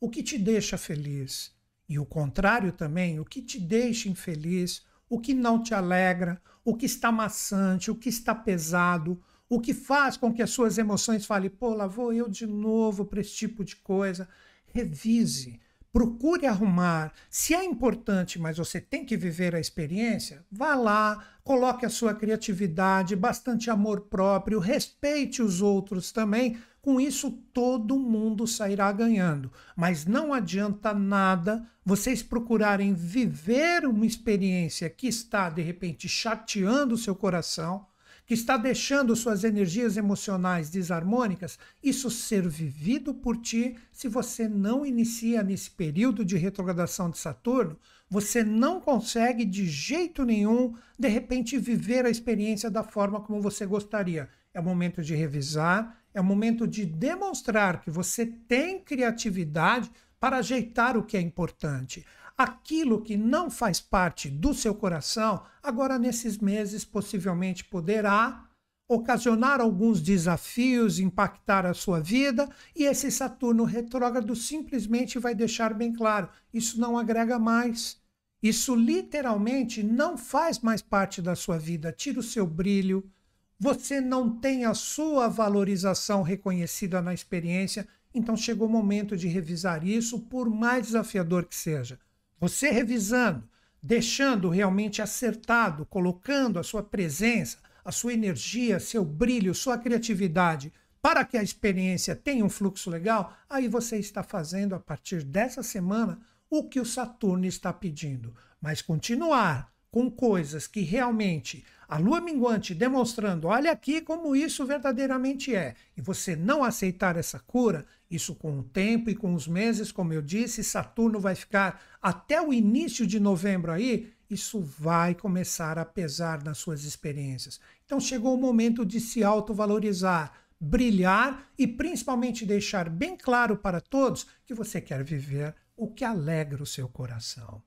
O que te deixa feliz? E o contrário também, o que te deixa infeliz, o que não te alegra, o que está maçante, o que está pesado, o que faz com que as suas emoções falem, pô, lá vou eu de novo para esse tipo de coisa. Revise, procure arrumar. Se é importante, mas você tem que viver a experiência, vá lá, coloque a sua criatividade, bastante amor próprio, respeite os outros também, com isso, todo mundo sairá ganhando. Mas não adianta nada vocês procurarem viver uma experiência que está, de repente, chateando o seu coração, que está deixando suas energias emocionais desarmônicas, isso ser vivido por ti se você não inicia nesse período de retrogradação de Saturno, você não consegue de jeito nenhum, de repente, viver a experiência da forma como você gostaria. É o momento de revisar, é o momento de demonstrar que você tem criatividade para ajeitar o que é importante. Aquilo que não faz parte do seu coração, agora nesses meses possivelmente poderá ocasionar alguns desafios, impactar a sua vida, e esse Saturno retrógrado simplesmente vai deixar bem claro: isso não agrega mais. Isso literalmente não faz mais parte da sua vida, tira o seu brilho, você não tem a sua valorização reconhecida na experiência, então chegou o momento de revisar isso, por mais desafiador que seja. Você revisando, deixando realmente acertado, colocando a sua presença, a sua energia, seu brilho, sua criatividade para que a experiência tenha um fluxo legal, aí você está fazendo a partir dessa semana o que o Saturno está pedindo. Mas continuar com coisas que realmente a lua minguante demonstrando, olha aqui como isso verdadeiramente é, e você não aceitar essa cura, isso com o tempo e com os meses, como eu disse, Saturno vai ficar até o início de novembro aí, isso vai começar a pesar nas suas experiências. Então chegou o momento de se autovalorizar, brilhar e principalmente deixar bem claro para todos que você quer viver o que alegra o seu coração.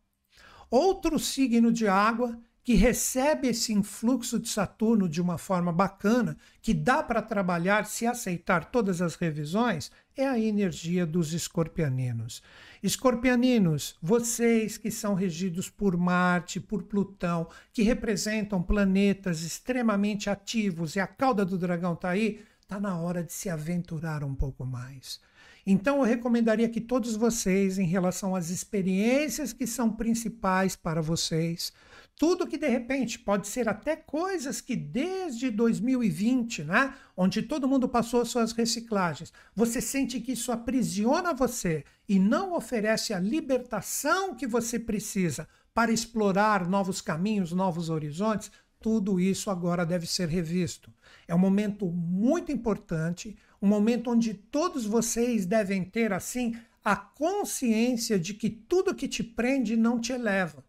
Outro signo de água que recebe esse influxo de Saturno de uma forma bacana, que dá para trabalhar se aceitar todas as revisões, é a energia dos escorpianinos. Escorpianinos, vocês que são regidos por Marte, por Plutão, que representam planetas extremamente ativos e a cauda do dragão está aí, está na hora de se aventurar um pouco mais. Então eu recomendaria que todos vocês, em relação às experiências que são principais para vocês, tudo que de repente pode ser até coisas que desde 2020, né, onde todo mundo passou suas reciclagens, você sente que isso aprisiona você e não oferece a libertação que você precisa para explorar novos caminhos, novos horizontes, tudo isso agora deve ser revisto. É um momento muito importante, um momento onde todos vocês devem ter assim a consciência de que tudo que te prende não te eleva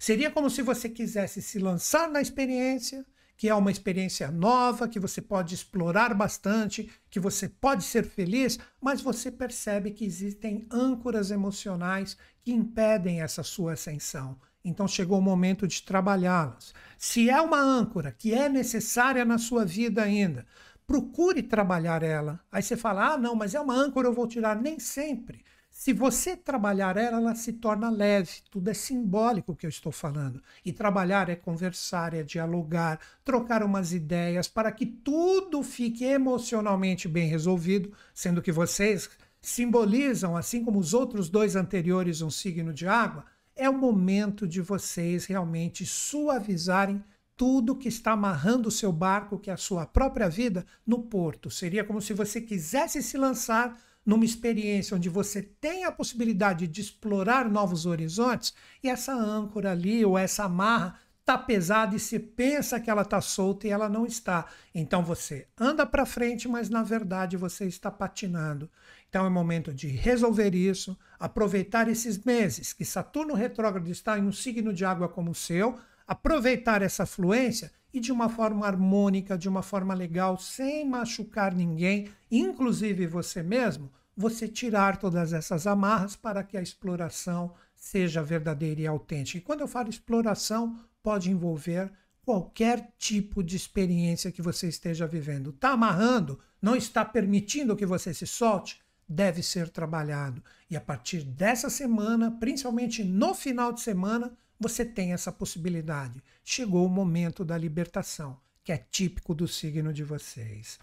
Seria como se você quisesse se lançar na experiência, que é uma experiência nova, que você pode explorar bastante, que você pode ser feliz, mas você percebe que existem âncoras emocionais que impedem essa sua ascensão. Então chegou o momento de trabalhá-las. Se é uma âncora que é necessária na sua vida ainda, procure trabalhar ela. Aí você fala: ah, não, mas é uma âncora, eu vou tirar. Nem sempre. Se você trabalhar ela, ela se torna leve. Tudo é simbólico que eu estou falando. E trabalhar é conversar, é dialogar, trocar umas ideias para que tudo fique emocionalmente bem resolvido, sendo que vocês simbolizam, assim como os outros dois anteriores, um signo de água. É o momento de vocês realmente suavizarem tudo que está amarrando o seu barco, que é a sua própria vida, no porto. Seria como se você quisesse se lançar numa experiência onde você tem a possibilidade de explorar novos horizontes e essa âncora ali ou essa amarra está pesada e se pensa que ela está solta e ela não está. Então você anda para frente, mas na verdade você está patinando. Então é momento de resolver isso, aproveitar esses meses que Saturno retrógrado está em um signo de água como o seu, aproveitar essa fluência e de uma forma harmônica, de uma forma legal, sem machucar ninguém, inclusive você mesmo, você tirar todas essas amarras para que a exploração seja verdadeira e autêntica. E quando eu falo exploração, pode envolver qualquer tipo de experiência que você esteja vivendo. Está amarrando, não está permitindo que você se solte, deve ser trabalhado. E a partir dessa semana, principalmente no final de semana, você tem essa possibilidade. Chegou o momento da libertação, que é típico do signo de vocês.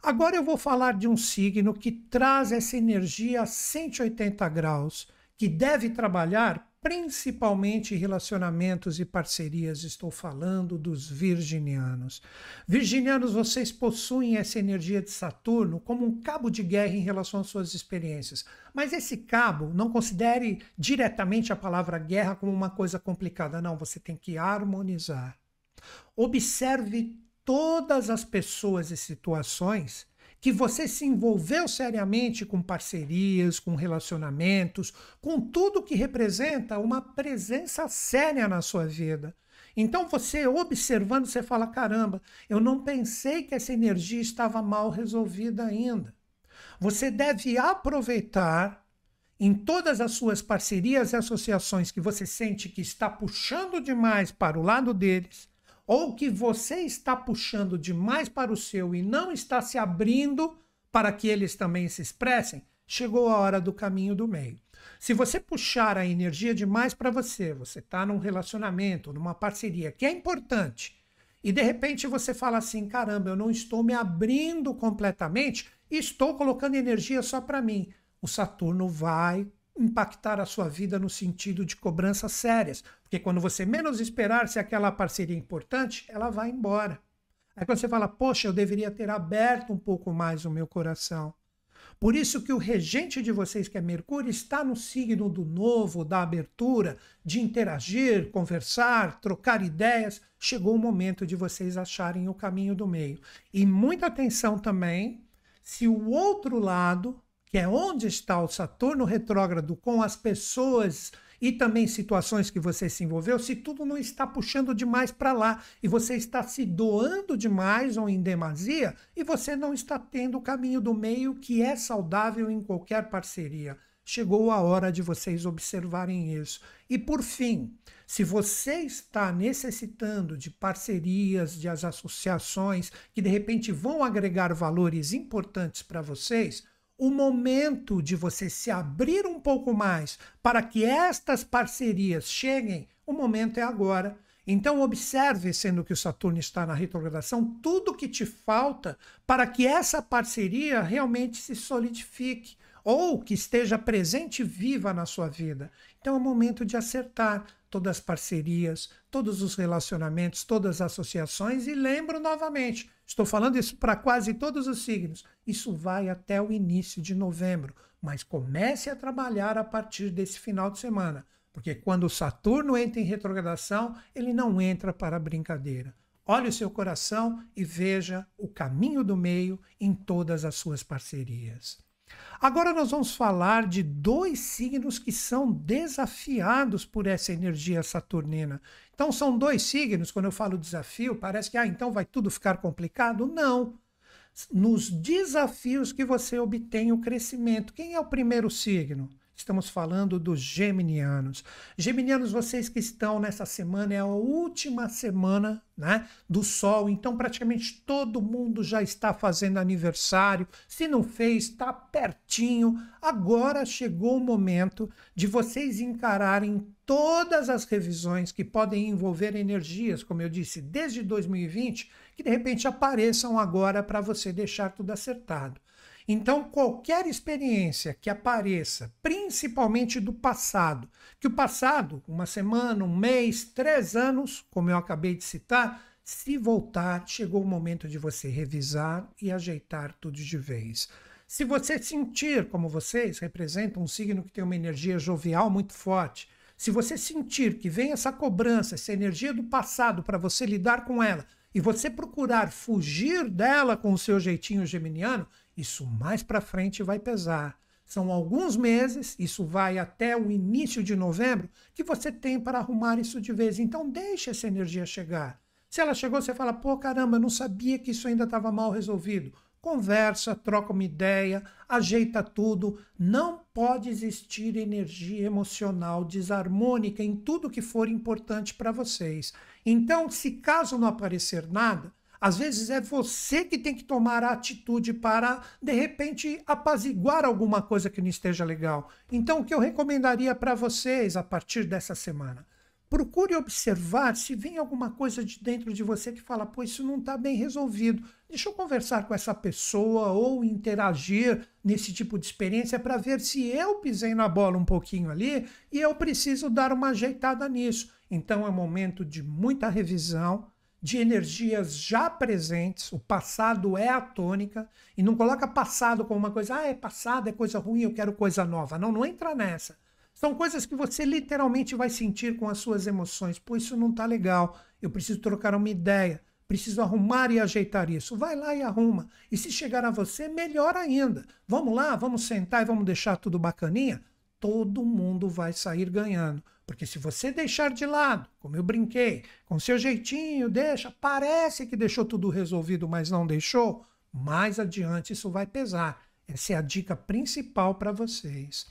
Agora eu vou falar de um signo que traz essa energia a 180 graus, que deve trabalhar principalmente relacionamentos e parcerias. Estou falando dos virginianos. Virginianos, vocês possuem essa energia de Saturno como um cabo de guerra em relação às suas experiências. Mas esse cabo, não considere diretamente a palavra guerra como uma coisa complicada. Não, você tem que harmonizar. Observe todas as pessoas e situações que você se envolveu seriamente com parcerias, com relacionamentos, com tudo que representa uma presença séria na sua vida. Então você observando, você fala: caramba, eu não pensei que essa energia estava mal resolvida ainda. Você deve aproveitar em todas as suas parcerias e associações que você sente que está puxando demais para o lado deles, ou que você está puxando demais para o seu e não está se abrindo para que eles também se expressem, chegou a hora do caminho do meio. Se você puxar a energia demais para você, você está num relacionamento, numa parceria que é importante, e de repente você fala assim: caramba, eu não estou me abrindo completamente estou colocando energia só para mim. O Saturno vai impactar a sua vida no sentido de cobranças sérias. Porque quando você menos esperar se aquela parceria é importante, ela vai embora. Aí quando você fala, poxa, eu deveria ter aberto um pouco mais o meu coração. Por isso que o regente de vocês, que é Mercúrio, está no signo do novo, da abertura, de interagir, conversar, trocar ideias. Chegou o momento de vocês acharem o caminho do meio. E muita atenção também se o outro lado que é onde está o Saturno retrógrado com as pessoas e também situações que você se envolveu, se tudo não está puxando demais para lá e você está se doando demais ou em demasia e você não está tendo o caminho do meio que é saudável em qualquer parceria. Chegou a hora de vocês observarem isso. E por fim, se você está necessitando de parcerias, de as associações que de repente vão agregar valores importantes para vocês, o momento de você se abrir um pouco mais para que estas parcerias cheguem, o momento é agora. Então, observe, sendo que o Saturno está na retrogradação, tudo que te falta para que essa parceria realmente se solidifique ou que esteja presente e viva na sua vida. Então, é o momento de acertar todas as parcerias, todos os relacionamentos, todas as associações. E lembro novamente: Estou falando isso para quase todos os signos. Isso vai até o início de novembro, mas comece a trabalhar a partir desse final de semana, porque quando Saturno entra em retrogradação, ele não entra para brincadeira. Olhe o seu coração e veja o caminho do meio em todas as suas parcerias. Agora nós vamos falar de dois signos que são desafiados por essa energia saturnina. Então são dois signos, quando eu falo desafio, parece que ah, então vai tudo ficar complicado. Não. Nos desafios que você obtém o crescimento. Quem é o primeiro signo? Estamos falando dos geminianos. Geminianos, vocês que estão nessa semana, é a última semana né, do Sol, então praticamente todo mundo já está fazendo aniversário. Se não fez, está pertinho. Agora chegou o momento de vocês encararem todas as revisões que podem envolver energias, como eu disse, desde 2020, que de repente apareçam agora para você deixar tudo acertado. Então, qualquer experiência que apareça, principalmente do passado, que o passado, uma semana, um mês, três anos, como eu acabei de citar, se voltar, chegou o momento de você revisar e ajeitar tudo de vez. Se você sentir, como vocês representam um signo que tem uma energia jovial muito forte, se você sentir que vem essa cobrança, essa energia do passado para você lidar com ela, e você procurar fugir dela com o seu jeitinho geminiano, isso mais para frente vai pesar. São alguns meses, isso vai até o início de novembro, que você tem para arrumar isso de vez. Então, deixe essa energia chegar. Se ela chegou, você fala: pô, caramba, eu não sabia que isso ainda estava mal resolvido. Conversa, troca uma ideia, ajeita tudo. Não pode existir energia emocional desarmônica em tudo que for importante para vocês. Então, se caso não aparecer nada, às vezes é você que tem que tomar a atitude para, de repente, apaziguar alguma coisa que não esteja legal. Então, o que eu recomendaria para vocês a partir dessa semana? Procure observar se vem alguma coisa de dentro de você que fala, pô, isso não está bem resolvido. Deixa eu conversar com essa pessoa ou interagir nesse tipo de experiência para ver se eu pisei na bola um pouquinho ali e eu preciso dar uma ajeitada nisso. Então é um momento de muita revisão, de energias já presentes, o passado é a tônica, e não coloca passado como uma coisa, ah, é passado, é coisa ruim, eu quero coisa nova. Não, não entra nessa. São coisas que você literalmente vai sentir com as suas emoções. Pô, isso não tá legal, eu preciso trocar uma ideia, preciso arrumar e ajeitar isso. Vai lá e arruma. E se chegar a você, melhor ainda. Vamos lá, vamos sentar e vamos deixar tudo bacaninha? Todo mundo vai sair ganhando. Porque se você deixar de lado, como eu brinquei, com seu jeitinho, deixa, parece que deixou tudo resolvido, mas não deixou, mais adiante isso vai pesar. Essa é a dica principal para vocês.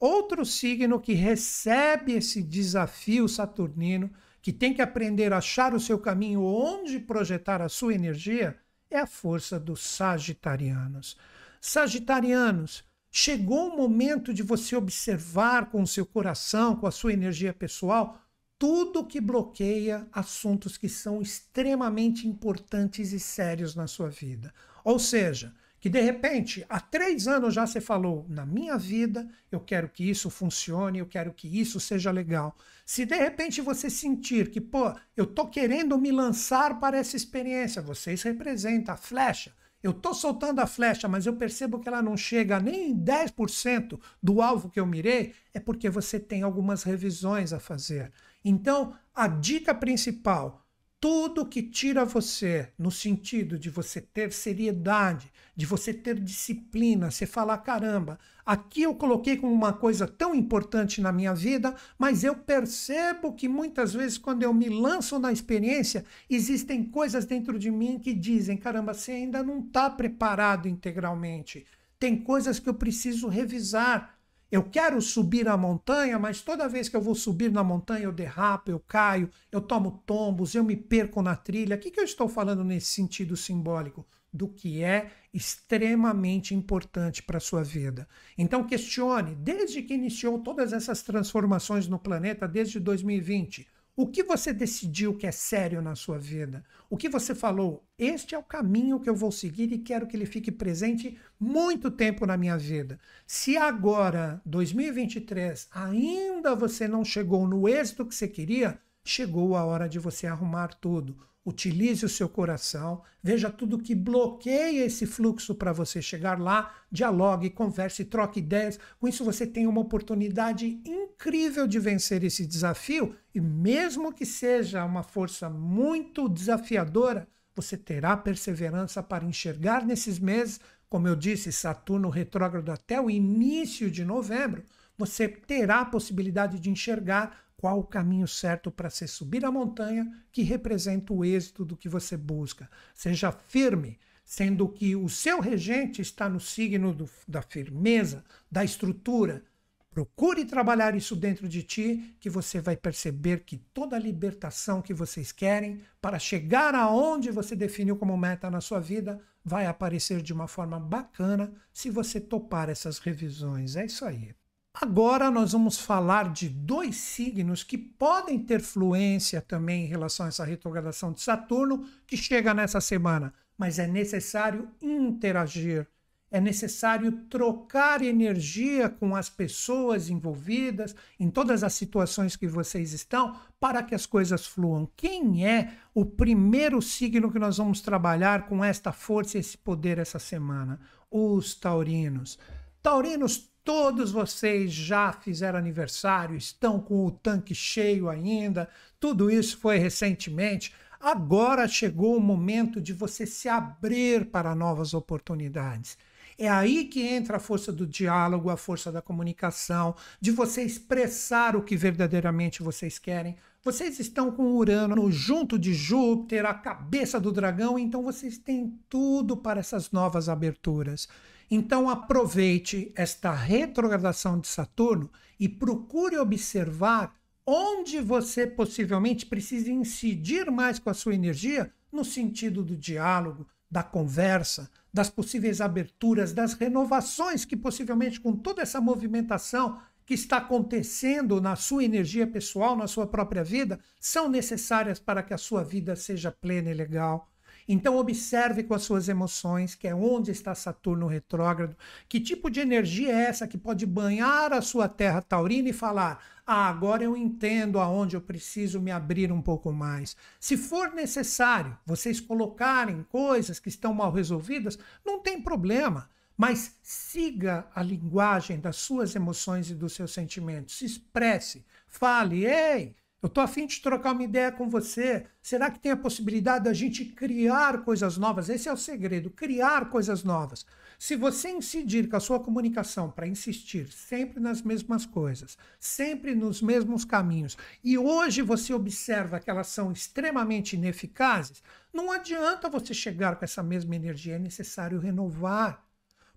Outro signo que recebe esse desafio saturnino, que tem que aprender a achar o seu caminho onde projetar a sua energia, é a força dos sagitarianos. Sagitarianos, Chegou o momento de você observar com o seu coração, com a sua energia pessoal, tudo que bloqueia assuntos que são extremamente importantes e sérios na sua vida. Ou seja, que de repente, há três anos já você falou, na minha vida, eu quero que isso funcione, eu quero que isso seja legal. Se de repente você sentir que, pô, eu tô querendo me lançar para essa experiência, vocês representam a flecha eu estou soltando a flecha, mas eu percebo que ela não chega nem em 10% do alvo que eu mirei, é porque você tem algumas revisões a fazer. Então, a dica principal tudo que tira você no sentido de você ter seriedade, de você ter disciplina, você falar: caramba, aqui eu coloquei como uma coisa tão importante na minha vida, mas eu percebo que muitas vezes, quando eu me lanço na experiência, existem coisas dentro de mim que dizem: caramba, você ainda não está preparado integralmente. Tem coisas que eu preciso revisar eu quero subir a montanha, mas toda vez que eu vou subir na montanha eu derrapo, eu caio, eu tomo tombos, eu me perco na trilha. O que, que eu estou falando nesse sentido simbólico? Do que é extremamente importante para a sua vida. Então questione, desde que iniciou todas essas transformações no planeta, desde 2020, o que você decidiu que é sério na sua vida? O que você falou? Este é o caminho que eu vou seguir e quero que ele fique presente muito tempo na minha vida. Se agora, 2023, ainda você não chegou no êxito que você queria, chegou a hora de você arrumar tudo utilize o seu coração, veja tudo que bloqueia esse fluxo para você chegar lá, dialogue, converse, troque ideias. Com isso você tem uma oportunidade incrível de vencer esse desafio e mesmo que seja uma força muito desafiadora, você terá perseverança para enxergar nesses meses como eu disse, Saturno retrógrado até o início de novembro, você terá a possibilidade de enxergar qual o caminho certo para se subir a montanha que representa o êxito do que você busca. Seja firme, sendo que o seu regente está no signo do, da firmeza, da estrutura. Procure trabalhar isso dentro de ti, que você vai perceber que toda a libertação que vocês querem para chegar aonde você definiu como meta na sua vida vai aparecer de uma forma bacana se você topar essas revisões. É isso aí. Agora nós vamos falar de dois signos que podem ter fluência também em relação a essa retrogradação de Saturno que chega nessa semana, mas é necessário interagir, é necessário trocar energia com as pessoas envolvidas em todas as situações que vocês estão para que as coisas fluam. Quem é o primeiro signo que nós vamos trabalhar com esta força e esse poder essa semana? Os taurinos. Taurinos Todos vocês já fizeram aniversário, estão com o tanque cheio ainda, tudo isso foi recentemente. Agora chegou o momento de você se abrir para novas oportunidades. É aí que entra a força do diálogo, a força da comunicação, de você expressar o que verdadeiramente vocês querem. Vocês estão com Urano junto de Júpiter, a cabeça do dragão, então vocês têm tudo para essas novas aberturas. Então aproveite esta retrogradação de Saturno e procure observar onde você possivelmente precisa incidir mais com a sua energia no sentido do diálogo, da conversa, das possíveis aberturas, das renovações que possivelmente com toda essa movimentação que está acontecendo na sua energia pessoal, na sua própria vida, são necessárias para que a sua vida seja plena e legal. Então observe com as suas emoções, que é onde está Saturno retrógrado, que tipo de energia é essa que pode banhar a sua terra taurina e falar: "Ah, agora eu entendo aonde eu preciso me abrir um pouco mais". Se for necessário vocês colocarem coisas que estão mal resolvidas, não tem problema. Mas siga a linguagem das suas emoções e dos seus sentimentos. Se expresse. Fale, ei, eu estou afim de trocar uma ideia com você. Será que tem a possibilidade da gente criar coisas novas? Esse é o segredo, criar coisas novas. Se você incidir com a sua comunicação para insistir sempre nas mesmas coisas, sempre nos mesmos caminhos, e hoje você observa que elas são extremamente ineficazes, não adianta você chegar com essa mesma energia, é necessário renovar.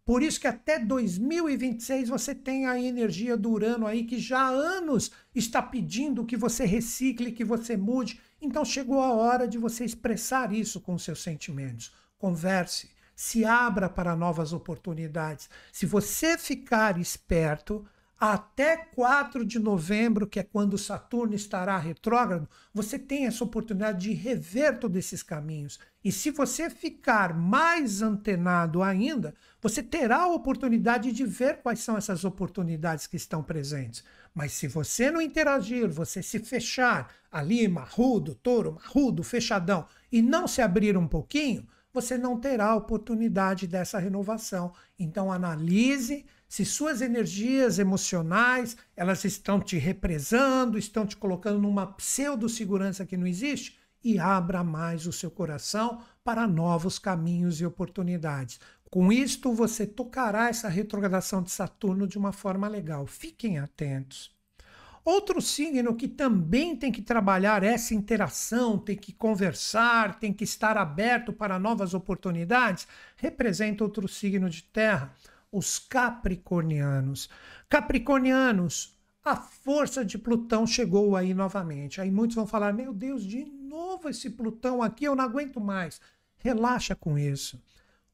Por isso que até 2026 você tem a energia do Urano aí que já há anos está pedindo que você recicle, que você mude. Então chegou a hora de você expressar isso com seus sentimentos. Converse, se abra para novas oportunidades. Se você ficar esperto, até 4 de novembro, que é quando Saturno estará retrógrado, você tem essa oportunidade de rever todos esses caminhos. E se você ficar mais antenado ainda, você terá a oportunidade de ver quais são essas oportunidades que estão presentes. Mas se você não interagir, você se fechar ali, marrudo, touro, marrudo, fechadão, e não se abrir um pouquinho, você não terá a oportunidade dessa renovação. Então analise se suas energias emocionais elas estão te represando, estão te colocando numa pseudo-segurança que não existe, e abra mais o seu coração para novos caminhos e oportunidades. Com isto, você tocará essa retrogradação de Saturno de uma forma legal. Fiquem atentos. Outro signo que também tem que trabalhar essa interação, tem que conversar, tem que estar aberto para novas oportunidades, representa outro signo de terra, os capricornianos. Capricornianos, a força de Plutão chegou aí novamente. Aí muitos vão falar: meu Deus, de novo esse Plutão aqui, eu não aguento mais. Relaxa com isso.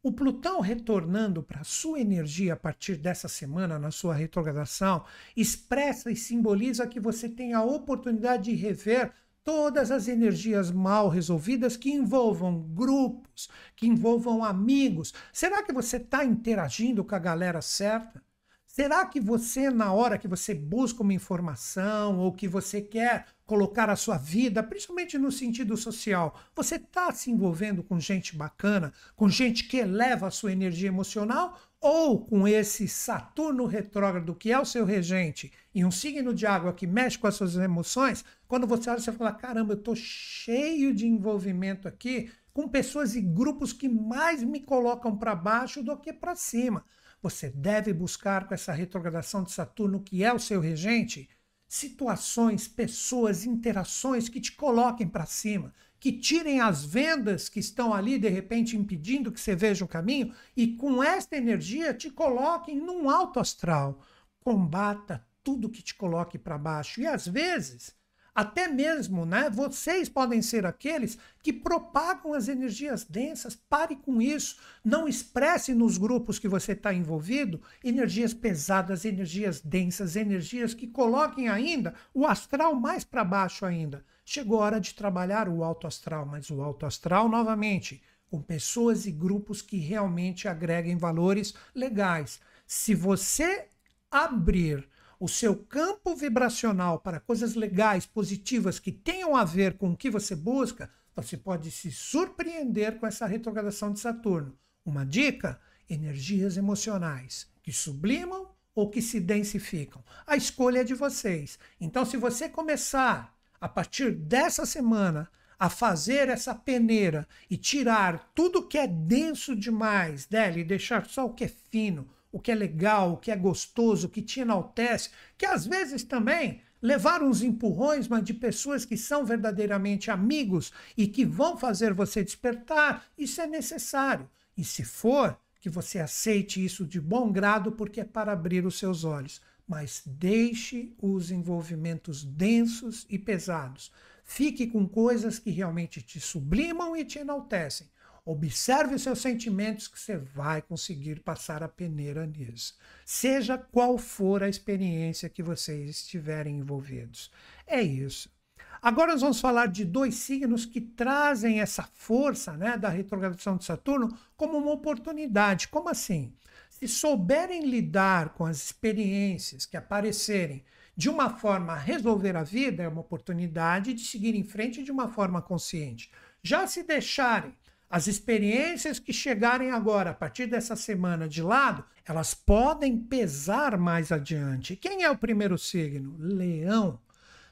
O Plutão retornando para a sua energia a partir dessa semana, na sua retrogradação, expressa e simboliza que você tem a oportunidade de rever todas as energias mal resolvidas que envolvam grupos, que envolvam amigos. Será que você está interagindo com a galera certa? Será que você, na hora que você busca uma informação ou que você quer colocar a sua vida, principalmente no sentido social, você está se envolvendo com gente bacana, com gente que eleva a sua energia emocional? Ou com esse Saturno retrógrado, que é o seu regente, e um signo de água que mexe com as suas emoções, quando você olha, você fala: caramba, eu estou cheio de envolvimento aqui com pessoas e grupos que mais me colocam para baixo do que para cima. Você deve buscar com essa retrogradação de Saturno, que é o seu regente, situações, pessoas, interações que te coloquem para cima, que tirem as vendas que estão ali de repente impedindo que você veja o caminho e com esta energia te coloquem num alto astral. Combata tudo que te coloque para baixo. E às vezes até mesmo, né, vocês podem ser aqueles que propagam as energias densas. Pare com isso. Não expresse nos grupos que você está envolvido energias pesadas, energias densas, energias que coloquem ainda o astral mais para baixo ainda. Chegou a hora de trabalhar o alto astral, mas o alto astral, novamente, com pessoas e grupos que realmente agreguem valores legais. Se você abrir o seu campo vibracional para coisas legais, positivas, que tenham a ver com o que você busca, você pode se surpreender com essa retrogradação de Saturno. Uma dica: energias emocionais que sublimam ou que se densificam. A escolha é de vocês. Então, se você começar a partir dessa semana a fazer essa peneira e tirar tudo que é denso demais dela e deixar só o que é fino, o que é legal, o que é gostoso, o que te enaltece, que às vezes também levar uns empurrões, mas de pessoas que são verdadeiramente amigos e que vão fazer você despertar, isso é necessário. E se for, que você aceite isso de bom grado, porque é para abrir os seus olhos. Mas deixe os envolvimentos densos e pesados. Fique com coisas que realmente te sublimam e te enaltecem. Observe os seus sentimentos que você vai conseguir passar a peneira nisso. Seja qual for a experiência que vocês estiverem envolvidos. É isso. Agora nós vamos falar de dois signos que trazem essa força né, da retrogradação de Saturno como uma oportunidade. Como assim? Se souberem lidar com as experiências que aparecerem de uma forma resolver a vida, é uma oportunidade de seguir em frente de uma forma consciente. Já se deixarem as experiências que chegarem agora, a partir dessa semana de lado, elas podem pesar mais adiante. Quem é o primeiro signo? Leão.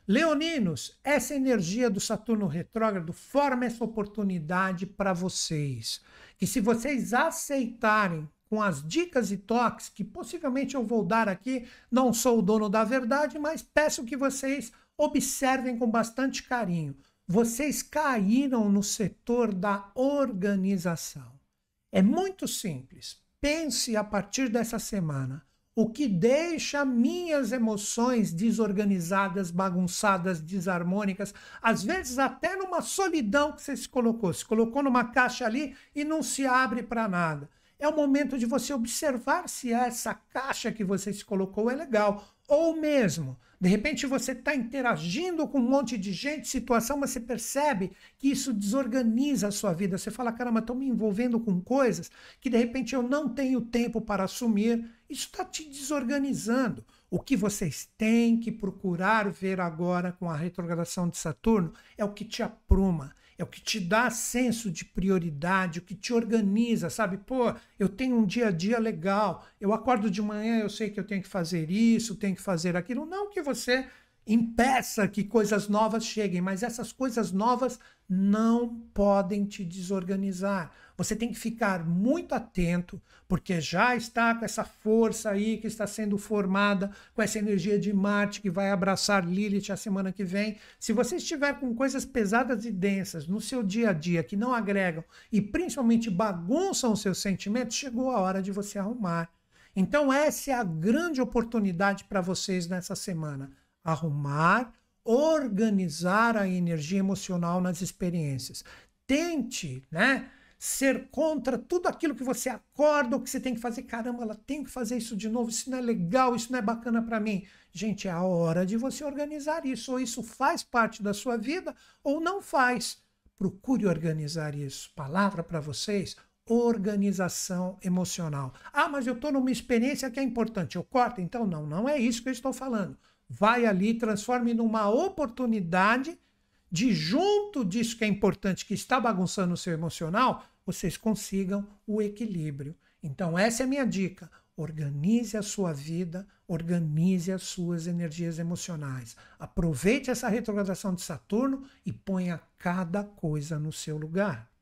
Leoninos, essa energia do Saturno retrógrado forma essa oportunidade para vocês. Que se vocês aceitarem com as dicas e toques que possivelmente eu vou dar aqui, não sou o dono da verdade, mas peço que vocês observem com bastante carinho vocês caíram no setor da organização. É muito simples. Pense a partir dessa semana o que deixa minhas emoções desorganizadas, bagunçadas, desarmônicas, às vezes até numa solidão que você se colocou. Se colocou numa caixa ali e não se abre para nada. É o momento de você observar se essa caixa que você se colocou é legal. Ou mesmo, de repente você está interagindo com um monte de gente, situação, mas você percebe que isso desorganiza a sua vida. Você fala, caramba, estou me envolvendo com coisas que de repente eu não tenho tempo para assumir. Isso está te desorganizando. O que vocês têm que procurar ver agora com a retrogradação de Saturno é o que te apruma é o que te dá senso de prioridade, o que te organiza, sabe? Pô, eu tenho um dia a dia legal, eu acordo de manhã, eu sei que eu tenho que fazer isso, tenho que fazer aquilo. Não que você impeça que coisas novas cheguem, mas essas coisas novas não podem te desorganizar. Você tem que ficar muito atento, porque já está com essa força aí que está sendo formada, com essa energia de Marte que vai abraçar Lilith a semana que vem. Se você estiver com coisas pesadas e densas no seu dia a dia que não agregam e principalmente bagunçam os seus sentimentos, chegou a hora de você arrumar. Então, essa é a grande oportunidade para vocês nessa semana arrumar, organizar a energia emocional nas experiências. Tente, né? Ser contra tudo aquilo que você acorda ou que você tem que fazer. Caramba, ela tem que fazer isso de novo. Isso não é legal, isso não é bacana para mim. Gente, é a hora de você organizar isso. Ou isso faz parte da sua vida ou não faz. Procure organizar isso. Palavra para vocês: organização emocional. Ah, mas eu estou numa experiência que é importante. Eu corto? Então, não, não é isso que eu estou falando vai ali, transforme numa oportunidade de, junto disso que é importante, que está bagunçando o seu emocional, vocês consigam o equilíbrio. Então, essa é a minha dica. Organize a sua vida, organize as suas energias emocionais. Aproveite essa retrogradação de Saturno e ponha cada coisa no seu lugar.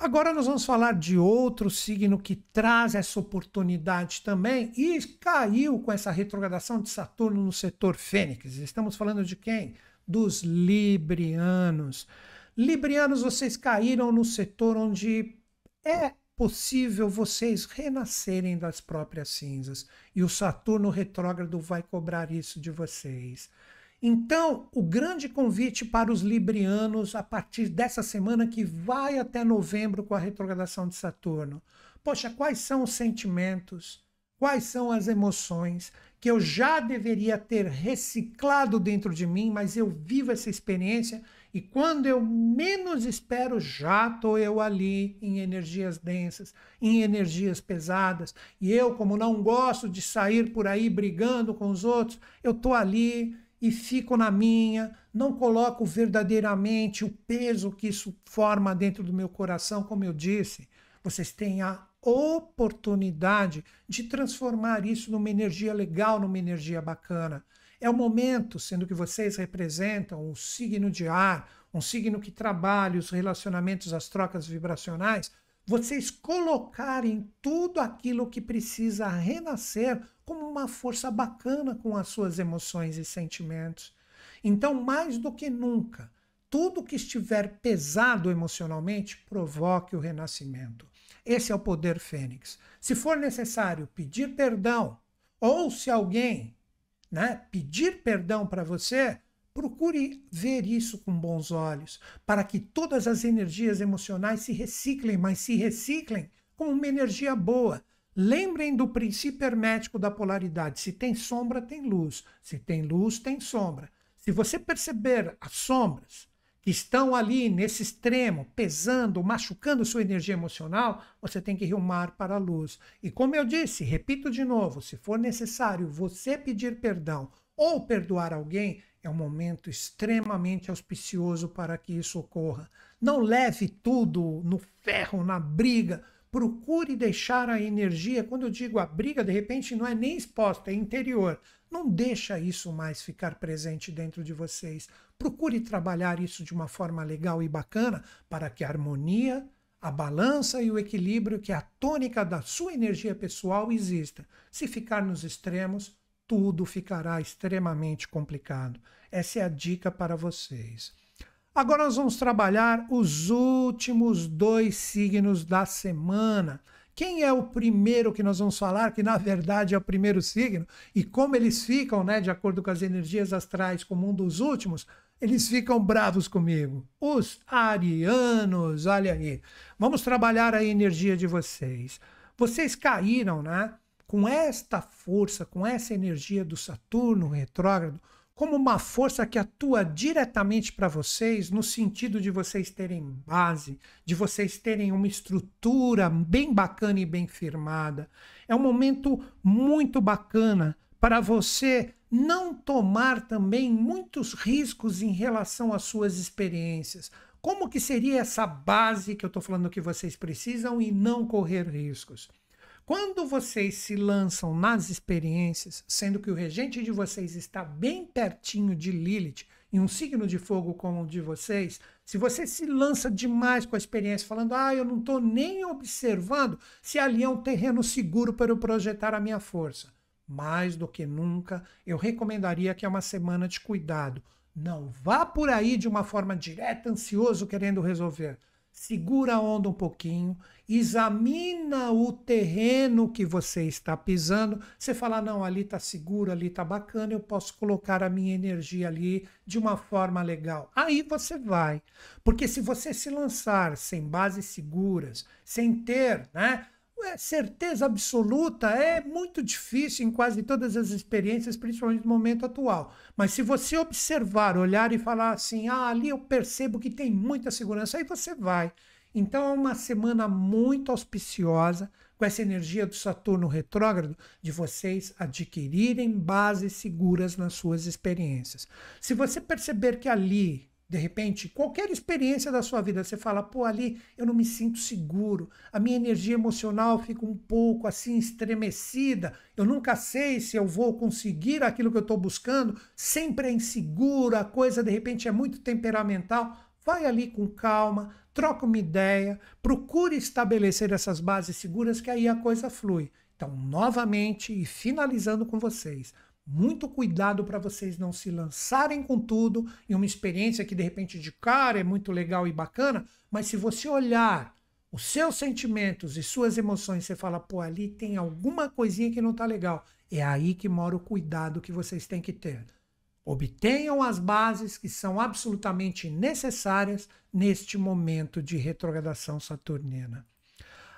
Agora nós vamos falar de outro signo que traz essa oportunidade também e caiu com essa retrogradação de Saturno no setor Fênix. Estamos falando de quem? Dos Librianos. Librianos, vocês caíram no setor onde é possível vocês renascerem das próprias cinzas e o Saturno retrógrado vai cobrar isso de vocês. Então, o grande convite para os librianos a partir dessa semana que vai até novembro com a retrogradação de Saturno. Poxa, quais são os sentimentos? Quais são as emoções que eu já deveria ter reciclado dentro de mim, mas eu vivo essa experiência e quando eu menos espero, já estou eu ali em energias densas, em energias pesadas. E eu, como não gosto de sair por aí brigando com os outros, eu estou ali e fico na minha, não coloco verdadeiramente o peso que isso forma dentro do meu coração, como eu disse. Vocês têm a oportunidade de transformar isso numa energia legal, numa energia bacana. É o momento, sendo que vocês representam o signo de ar, um signo que trabalha os relacionamentos, as trocas vibracionais, vocês colocarem tudo aquilo que precisa renascer como uma força bacana com as suas emoções e sentimentos. Então, mais do que nunca, tudo que estiver pesado emocionalmente provoque o renascimento. Esse é o poder fênix. Se for necessário pedir perdão, ou se alguém né, pedir perdão para você, procure ver isso com bons olhos, para que todas as energias emocionais se reciclem, mas se reciclem com uma energia boa. Lembrem do princípio hermético da polaridade: se tem sombra, tem luz, se tem luz, tem sombra. Se você perceber as sombras que estão ali nesse extremo, pesando, machucando sua energia emocional, você tem que rumar para a luz. E como eu disse, repito de novo, se for necessário você pedir perdão ou perdoar alguém, é um momento extremamente auspicioso para que isso ocorra. Não leve tudo no ferro, na briga. Procure deixar a energia, quando eu digo a briga, de repente não é nem exposta, é interior. Não deixa isso mais ficar presente dentro de vocês. Procure trabalhar isso de uma forma legal e bacana para que a harmonia, a balança e o equilíbrio, que é a tônica da sua energia pessoal, exista. Se ficar nos extremos, tudo ficará extremamente complicado. Essa é a dica para vocês. Agora nós vamos trabalhar os últimos dois signos da semana. Quem é o primeiro que nós vamos falar, que na verdade é o primeiro signo, e como eles ficam, né, de acordo com as energias astrais, como um dos últimos, eles ficam bravos comigo. Os arianos, olha aí. Vamos trabalhar a energia de vocês. Vocês caíram, né, com esta força, com essa energia do Saturno retrógrado, como uma força que atua diretamente para vocês, no sentido de vocês terem base, de vocês terem uma estrutura bem bacana e bem firmada. É um momento muito bacana para você não tomar também muitos riscos em relação às suas experiências. Como que seria essa base que eu estou falando que vocês precisam e não correr riscos? Quando vocês se lançam nas experiências, sendo que o regente de vocês está bem pertinho de Lilith, em um signo de fogo como o de vocês, se você se lança demais com a experiência, falando, ah, eu não estou nem observando se ali é um terreno seguro para eu projetar a minha força. Mais do que nunca, eu recomendaria que é uma semana de cuidado. Não vá por aí de uma forma direta, ansioso, querendo resolver segura a onda um pouquinho, examina o terreno que você está pisando. Você fala: não, ali está seguro, ali está bacana, eu posso colocar a minha energia ali de uma forma legal. Aí você vai. Porque se você se lançar sem bases seguras, sem ter, né? É, certeza absoluta é muito difícil em quase todas as experiências, principalmente no momento atual. Mas se você observar, olhar e falar assim, ah, ali eu percebo que tem muita segurança, aí você vai. Então é uma semana muito auspiciosa com essa energia do Saturno retrógrado de vocês adquirirem bases seguras nas suas experiências. Se você perceber que ali de repente, qualquer experiência da sua vida, você fala, pô, ali eu não me sinto seguro, a minha energia emocional fica um pouco assim estremecida, eu nunca sei se eu vou conseguir aquilo que eu estou buscando, sempre é inseguro, a coisa de repente é muito temperamental. Vai ali com calma, troca uma ideia, procure estabelecer essas bases seguras que aí a coisa flui. Então, novamente e finalizando com vocês, muito cuidado para vocês não se lançarem com tudo em uma experiência que de repente de cara é muito legal e bacana, mas se você olhar os seus sentimentos e suas emoções, você fala, pô, ali tem alguma coisinha que não tá legal. É aí que mora o cuidado que vocês têm que ter. Obtenham as bases que são absolutamente necessárias neste momento de retrogradação saturnina.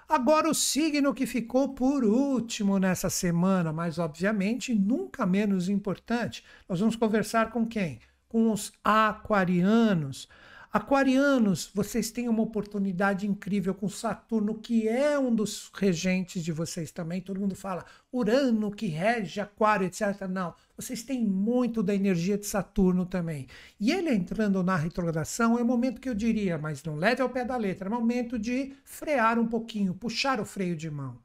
Agora, o signo que ficou por último nessa semana, mas obviamente nunca menos importante, nós vamos conversar com quem? Com os aquarianos. Aquarianos, vocês têm uma oportunidade incrível com Saturno, que é um dos regentes de vocês também. Todo mundo fala Urano, que rege Aquário, etc. Não, vocês têm muito da energia de Saturno também. E ele entrando na retrogradação é o momento que eu diria, mas não leve ao pé da letra, é momento de frear um pouquinho, puxar o freio de mão.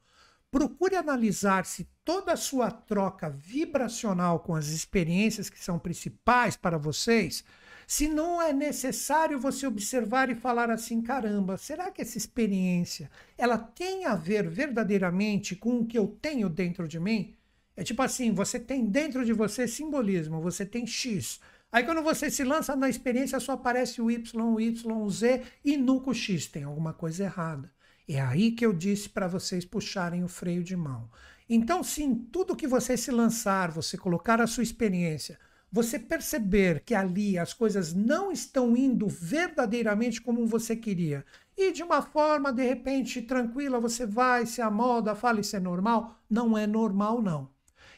Procure analisar se toda a sua troca vibracional com as experiências que são principais para vocês se não é necessário você observar e falar assim, caramba, será que essa experiência ela tem a ver verdadeiramente com o que eu tenho dentro de mim? É tipo assim, você tem dentro de você simbolismo, você tem X. Aí quando você se lança na experiência só aparece o Y, o Y, o Z e nunca o X. Tem alguma coisa errada. É aí que eu disse para vocês puxarem o freio de mão. Então, sim, tudo que você se lançar, você colocar a sua experiência, você perceber que ali as coisas não estão indo verdadeiramente como você queria, e de uma forma, de repente, tranquila, você vai, se amolda, fala isso é normal, não é normal, não.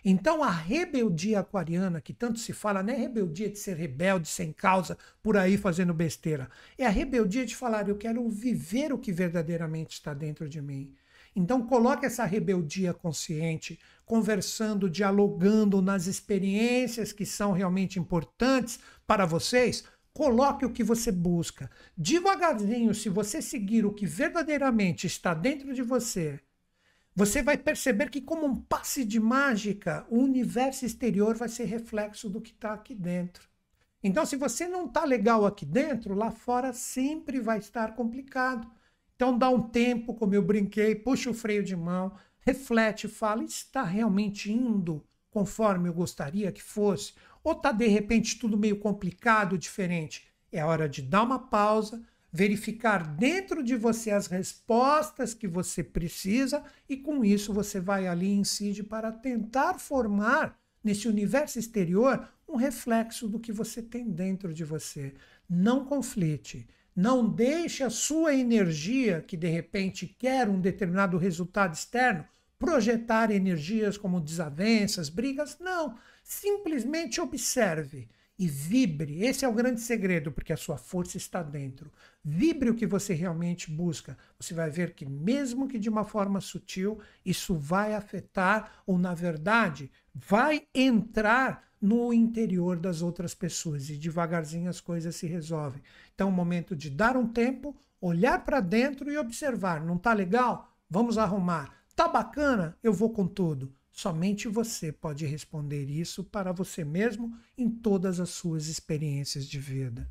Então a rebeldia aquariana, que tanto se fala, não é rebeldia de ser rebelde sem causa, por aí fazendo besteira. É a rebeldia de falar, eu quero viver o que verdadeiramente está dentro de mim. Então coloque essa rebeldia consciente, conversando, dialogando nas experiências que são realmente importantes para vocês. Coloque o que você busca. Devagarzinho, se você seguir o que verdadeiramente está dentro de você, você vai perceber que, como um passe de mágica, o universo exterior vai ser reflexo do que está aqui dentro. Então, se você não está legal aqui dentro, lá fora sempre vai estar complicado. Então dá um tempo, como eu brinquei, puxa o freio de mão, reflete, fala, está realmente indo conforme eu gostaria que fosse? Ou está de repente tudo meio complicado, diferente? É hora de dar uma pausa, verificar dentro de você as respostas que você precisa e com isso você vai ali incide para tentar formar nesse universo exterior um reflexo do que você tem dentro de você. Não conflite. Não deixe a sua energia, que de repente quer um determinado resultado externo, projetar energias como desavenças, brigas. Não. Simplesmente observe e vibre. Esse é o grande segredo, porque a sua força está dentro. Vibre o que você realmente busca. Você vai ver que, mesmo que de uma forma sutil, isso vai afetar, ou na verdade, vai entrar no interior das outras pessoas e devagarzinho as coisas se resolvem. Então, é o momento de dar um tempo, olhar para dentro e observar. Não tá legal? Vamos arrumar. Tá bacana? Eu vou com tudo. Somente você pode responder isso para você mesmo em todas as suas experiências de vida.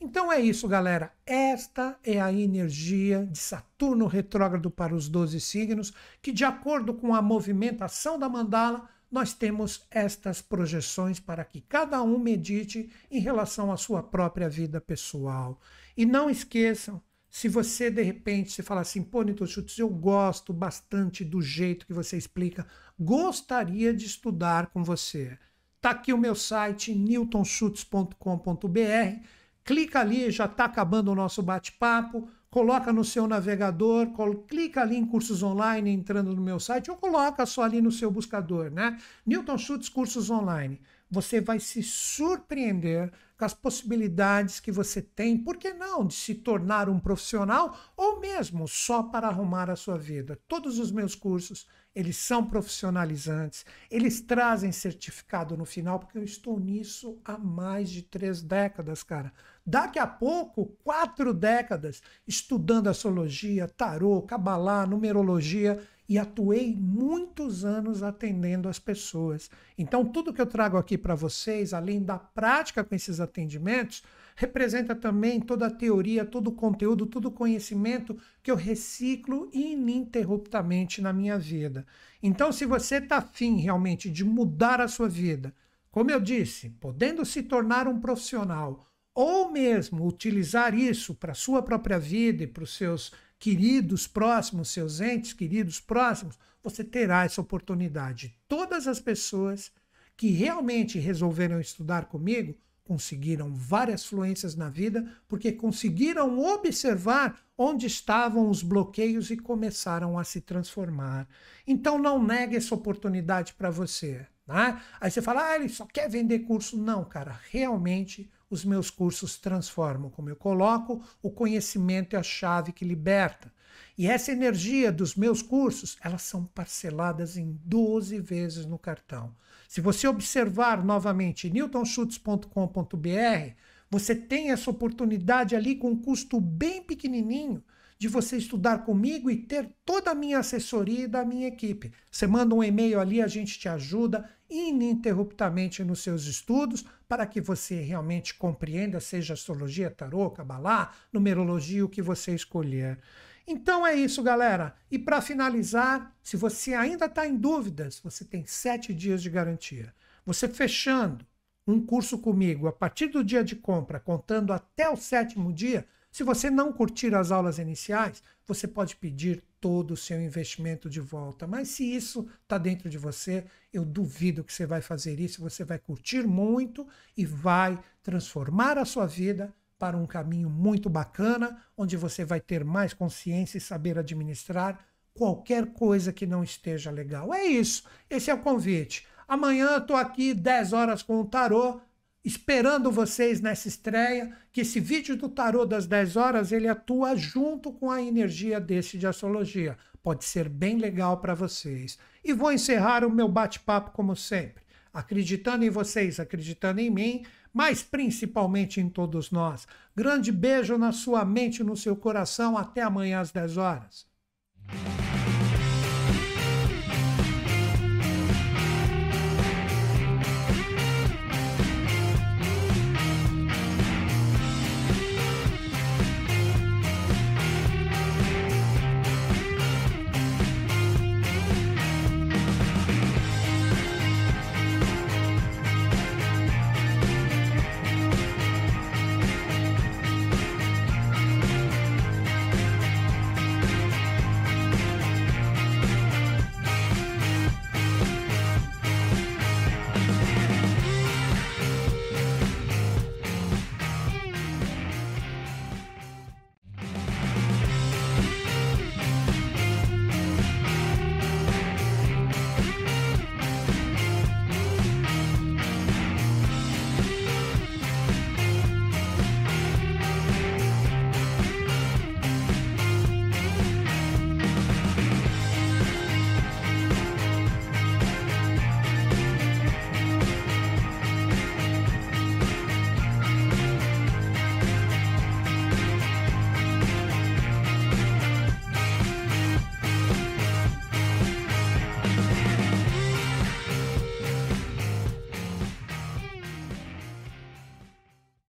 Então é isso, galera. Esta é a energia de Saturno retrógrado para os 12 signos, que, de acordo com a movimentação da mandala, nós temos estas projeções para que cada um medite em relação à sua própria vida pessoal. E não esqueçam, se você de repente se fala assim, pô, Nito Schutz, eu gosto bastante do jeito que você explica, gostaria de estudar com você. Tá aqui o meu site, newtonschutz.com.br. Clica ali, já está acabando o nosso bate-papo coloca no seu navegador, clica ali em cursos online entrando no meu site ou coloca só ali no seu buscador, né? Newton Schultz Cursos Online. Você vai se surpreender com as possibilidades que você tem, por que não, de se tornar um profissional ou mesmo só para arrumar a sua vida. Todos os meus cursos, eles são profissionalizantes, eles trazem certificado no final, porque eu estou nisso há mais de três décadas, cara. Daqui a pouco, quatro décadas estudando astrologia, tarô, cabalá, numerologia e atuei muitos anos atendendo as pessoas. Então, tudo que eu trago aqui para vocês, além da prática com esses atendimentos, representa também toda a teoria, todo o conteúdo, todo o conhecimento que eu reciclo ininterruptamente na minha vida. Então, se você está afim realmente de mudar a sua vida, como eu disse, podendo se tornar um profissional, ou mesmo utilizar isso para sua própria vida e para os seus queridos próximos, seus entes queridos próximos, você terá essa oportunidade. Todas as pessoas que realmente resolveram estudar comigo conseguiram várias fluências na vida porque conseguiram observar onde estavam os bloqueios e começaram a se transformar. Então não negue essa oportunidade para você. Né? Aí você fala, ah, ele só quer vender curso. Não, cara, realmente os meus cursos transformam. Como eu coloco, o conhecimento é a chave que liberta. E essa energia dos meus cursos, elas são parceladas em 12 vezes no cartão. Se você observar novamente newtonschutz.com.br, você tem essa oportunidade ali com um custo bem pequenininho de você estudar comigo e ter toda a minha assessoria e da minha equipe. Você manda um e-mail ali, a gente te ajuda ininterruptamente nos seus estudos para que você realmente compreenda, seja astrologia, tarô, cabalá, numerologia, o que você escolher. Então é isso, galera. E para finalizar, se você ainda está em dúvidas, você tem sete dias de garantia. Você fechando um curso comigo a partir do dia de compra, contando até o sétimo dia, se você não curtir as aulas iniciais, você pode pedir todo o seu investimento de volta. Mas se isso está dentro de você, eu duvido que você vai fazer isso. Você vai curtir muito e vai transformar a sua vida para um caminho muito bacana, onde você vai ter mais consciência e saber administrar qualquer coisa que não esteja legal. É isso. Esse é o convite. Amanhã estou aqui 10 horas com o tarô, esperando vocês nessa estreia, que esse vídeo do tarô das 10 horas, ele atua junto com a energia desse de astrologia. Pode ser bem legal para vocês. E vou encerrar o meu bate-papo como sempre, acreditando em vocês, acreditando em mim, mas principalmente em todos nós. Grande beijo na sua mente no seu coração. Até amanhã às 10 horas.